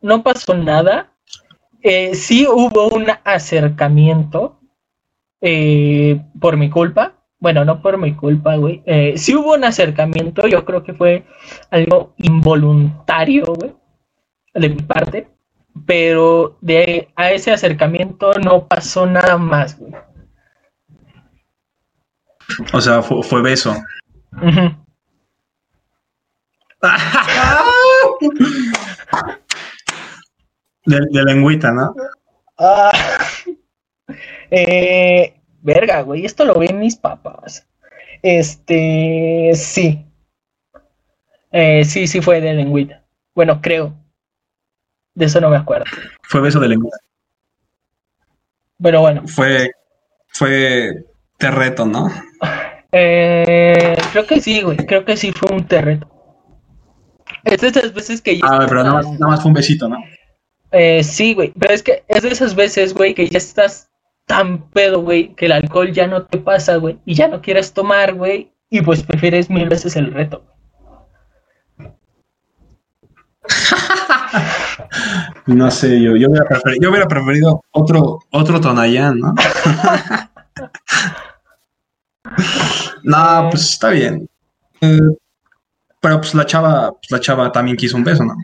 No pasó nada. Eh, sí hubo un acercamiento. eh, por mi culpa. Bueno, no por mi culpa, güey. Eh, sí hubo un acercamiento, yo creo que fue algo involuntario, güey, de mi parte. Pero de a ese acercamiento no pasó nada más, güey. O sea, fue, fue beso. De lengüita, ¿no? Ah, eh, verga, güey, esto lo ven mis papás. Este, sí. Eh, sí, sí fue de lengüita. Bueno, creo. De eso no me acuerdo. Fue beso de lengüita. Pero bueno, Fue, fue te reto, ¿no? eh, creo que sí, güey. Creo que sí fue un terreto. Es de esas veces que ya Ah, pero nada más, nada más fue un besito, ¿no? Eh, sí, güey, pero es que es de esas veces, güey, que ya estás tan pedo, güey, que el alcohol ya no te pasa, güey, y ya no quieres tomar, güey, y pues prefieres mil veces el reto. No sé, yo, yo, hubiera, preferido, yo hubiera preferido otro, otro Tonayán, ¿no? no, pues está bien. Eh, pero pues la chava, pues la chava también quiso un beso, ¿no?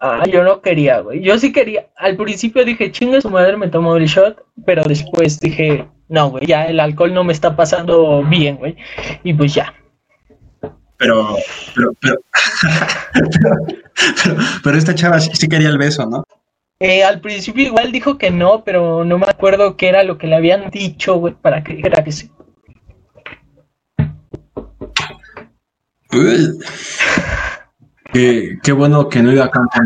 Ah, yo no quería, güey. Yo sí quería. Al principio dije, chingue su madre, me tomo el shot, pero después dije, no, güey, ya el alcohol no me está pasando bien, güey. Y pues ya. Pero, pero, pero, pero, pero, pero esta chava sí, sí quería el beso, ¿no? Eh, al principio igual dijo que no, pero no me acuerdo qué era lo que le habían dicho, güey, para que dijera que sí. Uy. Qué, qué bueno que no iba a cantar.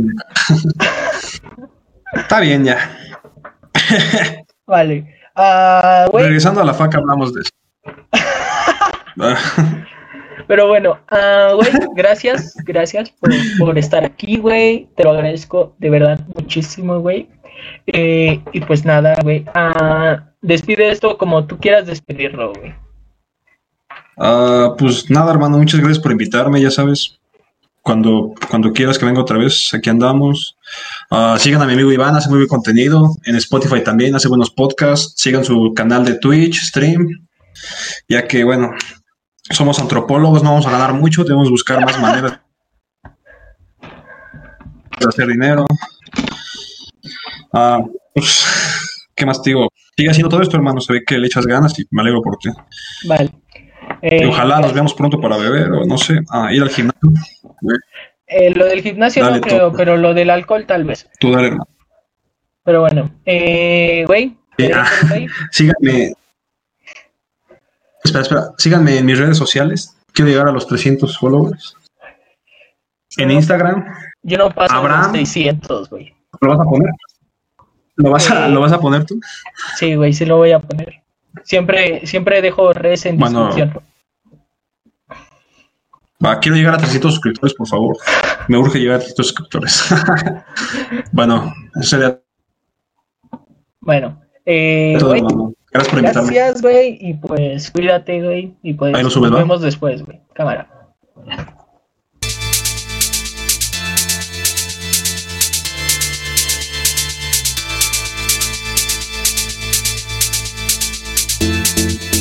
Está bien, ya. Vale. Ah, Regresando a la faca, hablamos de eso. Pero bueno, güey, gracias, gracias por, estar aquí, güey. Te lo agradezco de verdad muchísimo, güey. Eh, y pues nada, güey. ah, despide esto como tú quieras despedirlo, güey. ah, pues nada, hermano, muchas gracias por invitarme, ya sabes. Cuando, cuando quieras que venga otra vez, aquí andamos. Ah, sigan a mi amigo Iván, hace muy buen contenido. En Spotify también hace buenos podcasts. Sigan su canal de Twitch, stream. Ya que, bueno, somos antropólogos, no vamos a ganar mucho, debemos buscar más maneras de hacer dinero. Ah, pues, ¿qué más te digo? Sigue haciendo todo esto, hermano. Se ve que le echas ganas y me alegro por ti. Vale. Y Eh, ojalá nos veamos pronto para beber o no sé, a ir al gimnasio. eh, lo del gimnasio Dale, no creo, pero lo del alcohol tal vez. Tú dale, hermano. Pero bueno, eh, güey. Ah, güey, síganme. Espera, espera. Síganme en mis redes sociales. Quiero llegar a los 300 followers. En Instagram. Yo no paso Abraham. los 600, güey. ¿Lo vas a poner? ¿Lo vas a, ¿lo vas a poner tú? Sí, güey, sí lo voy a poner. Siempre, siempre dejo res en Bueno. descripción. Va, quiero llegar a 300 suscriptores, por favor. Me urge llegar a 300 suscriptores. bueno, eso sería Bueno, eh, todo. Gracias por invitarme. Gracias, güey. Y pues cuídate, güey. Y pues Ahí lo sube, nos vemos ¿va? después, güey. Cámara.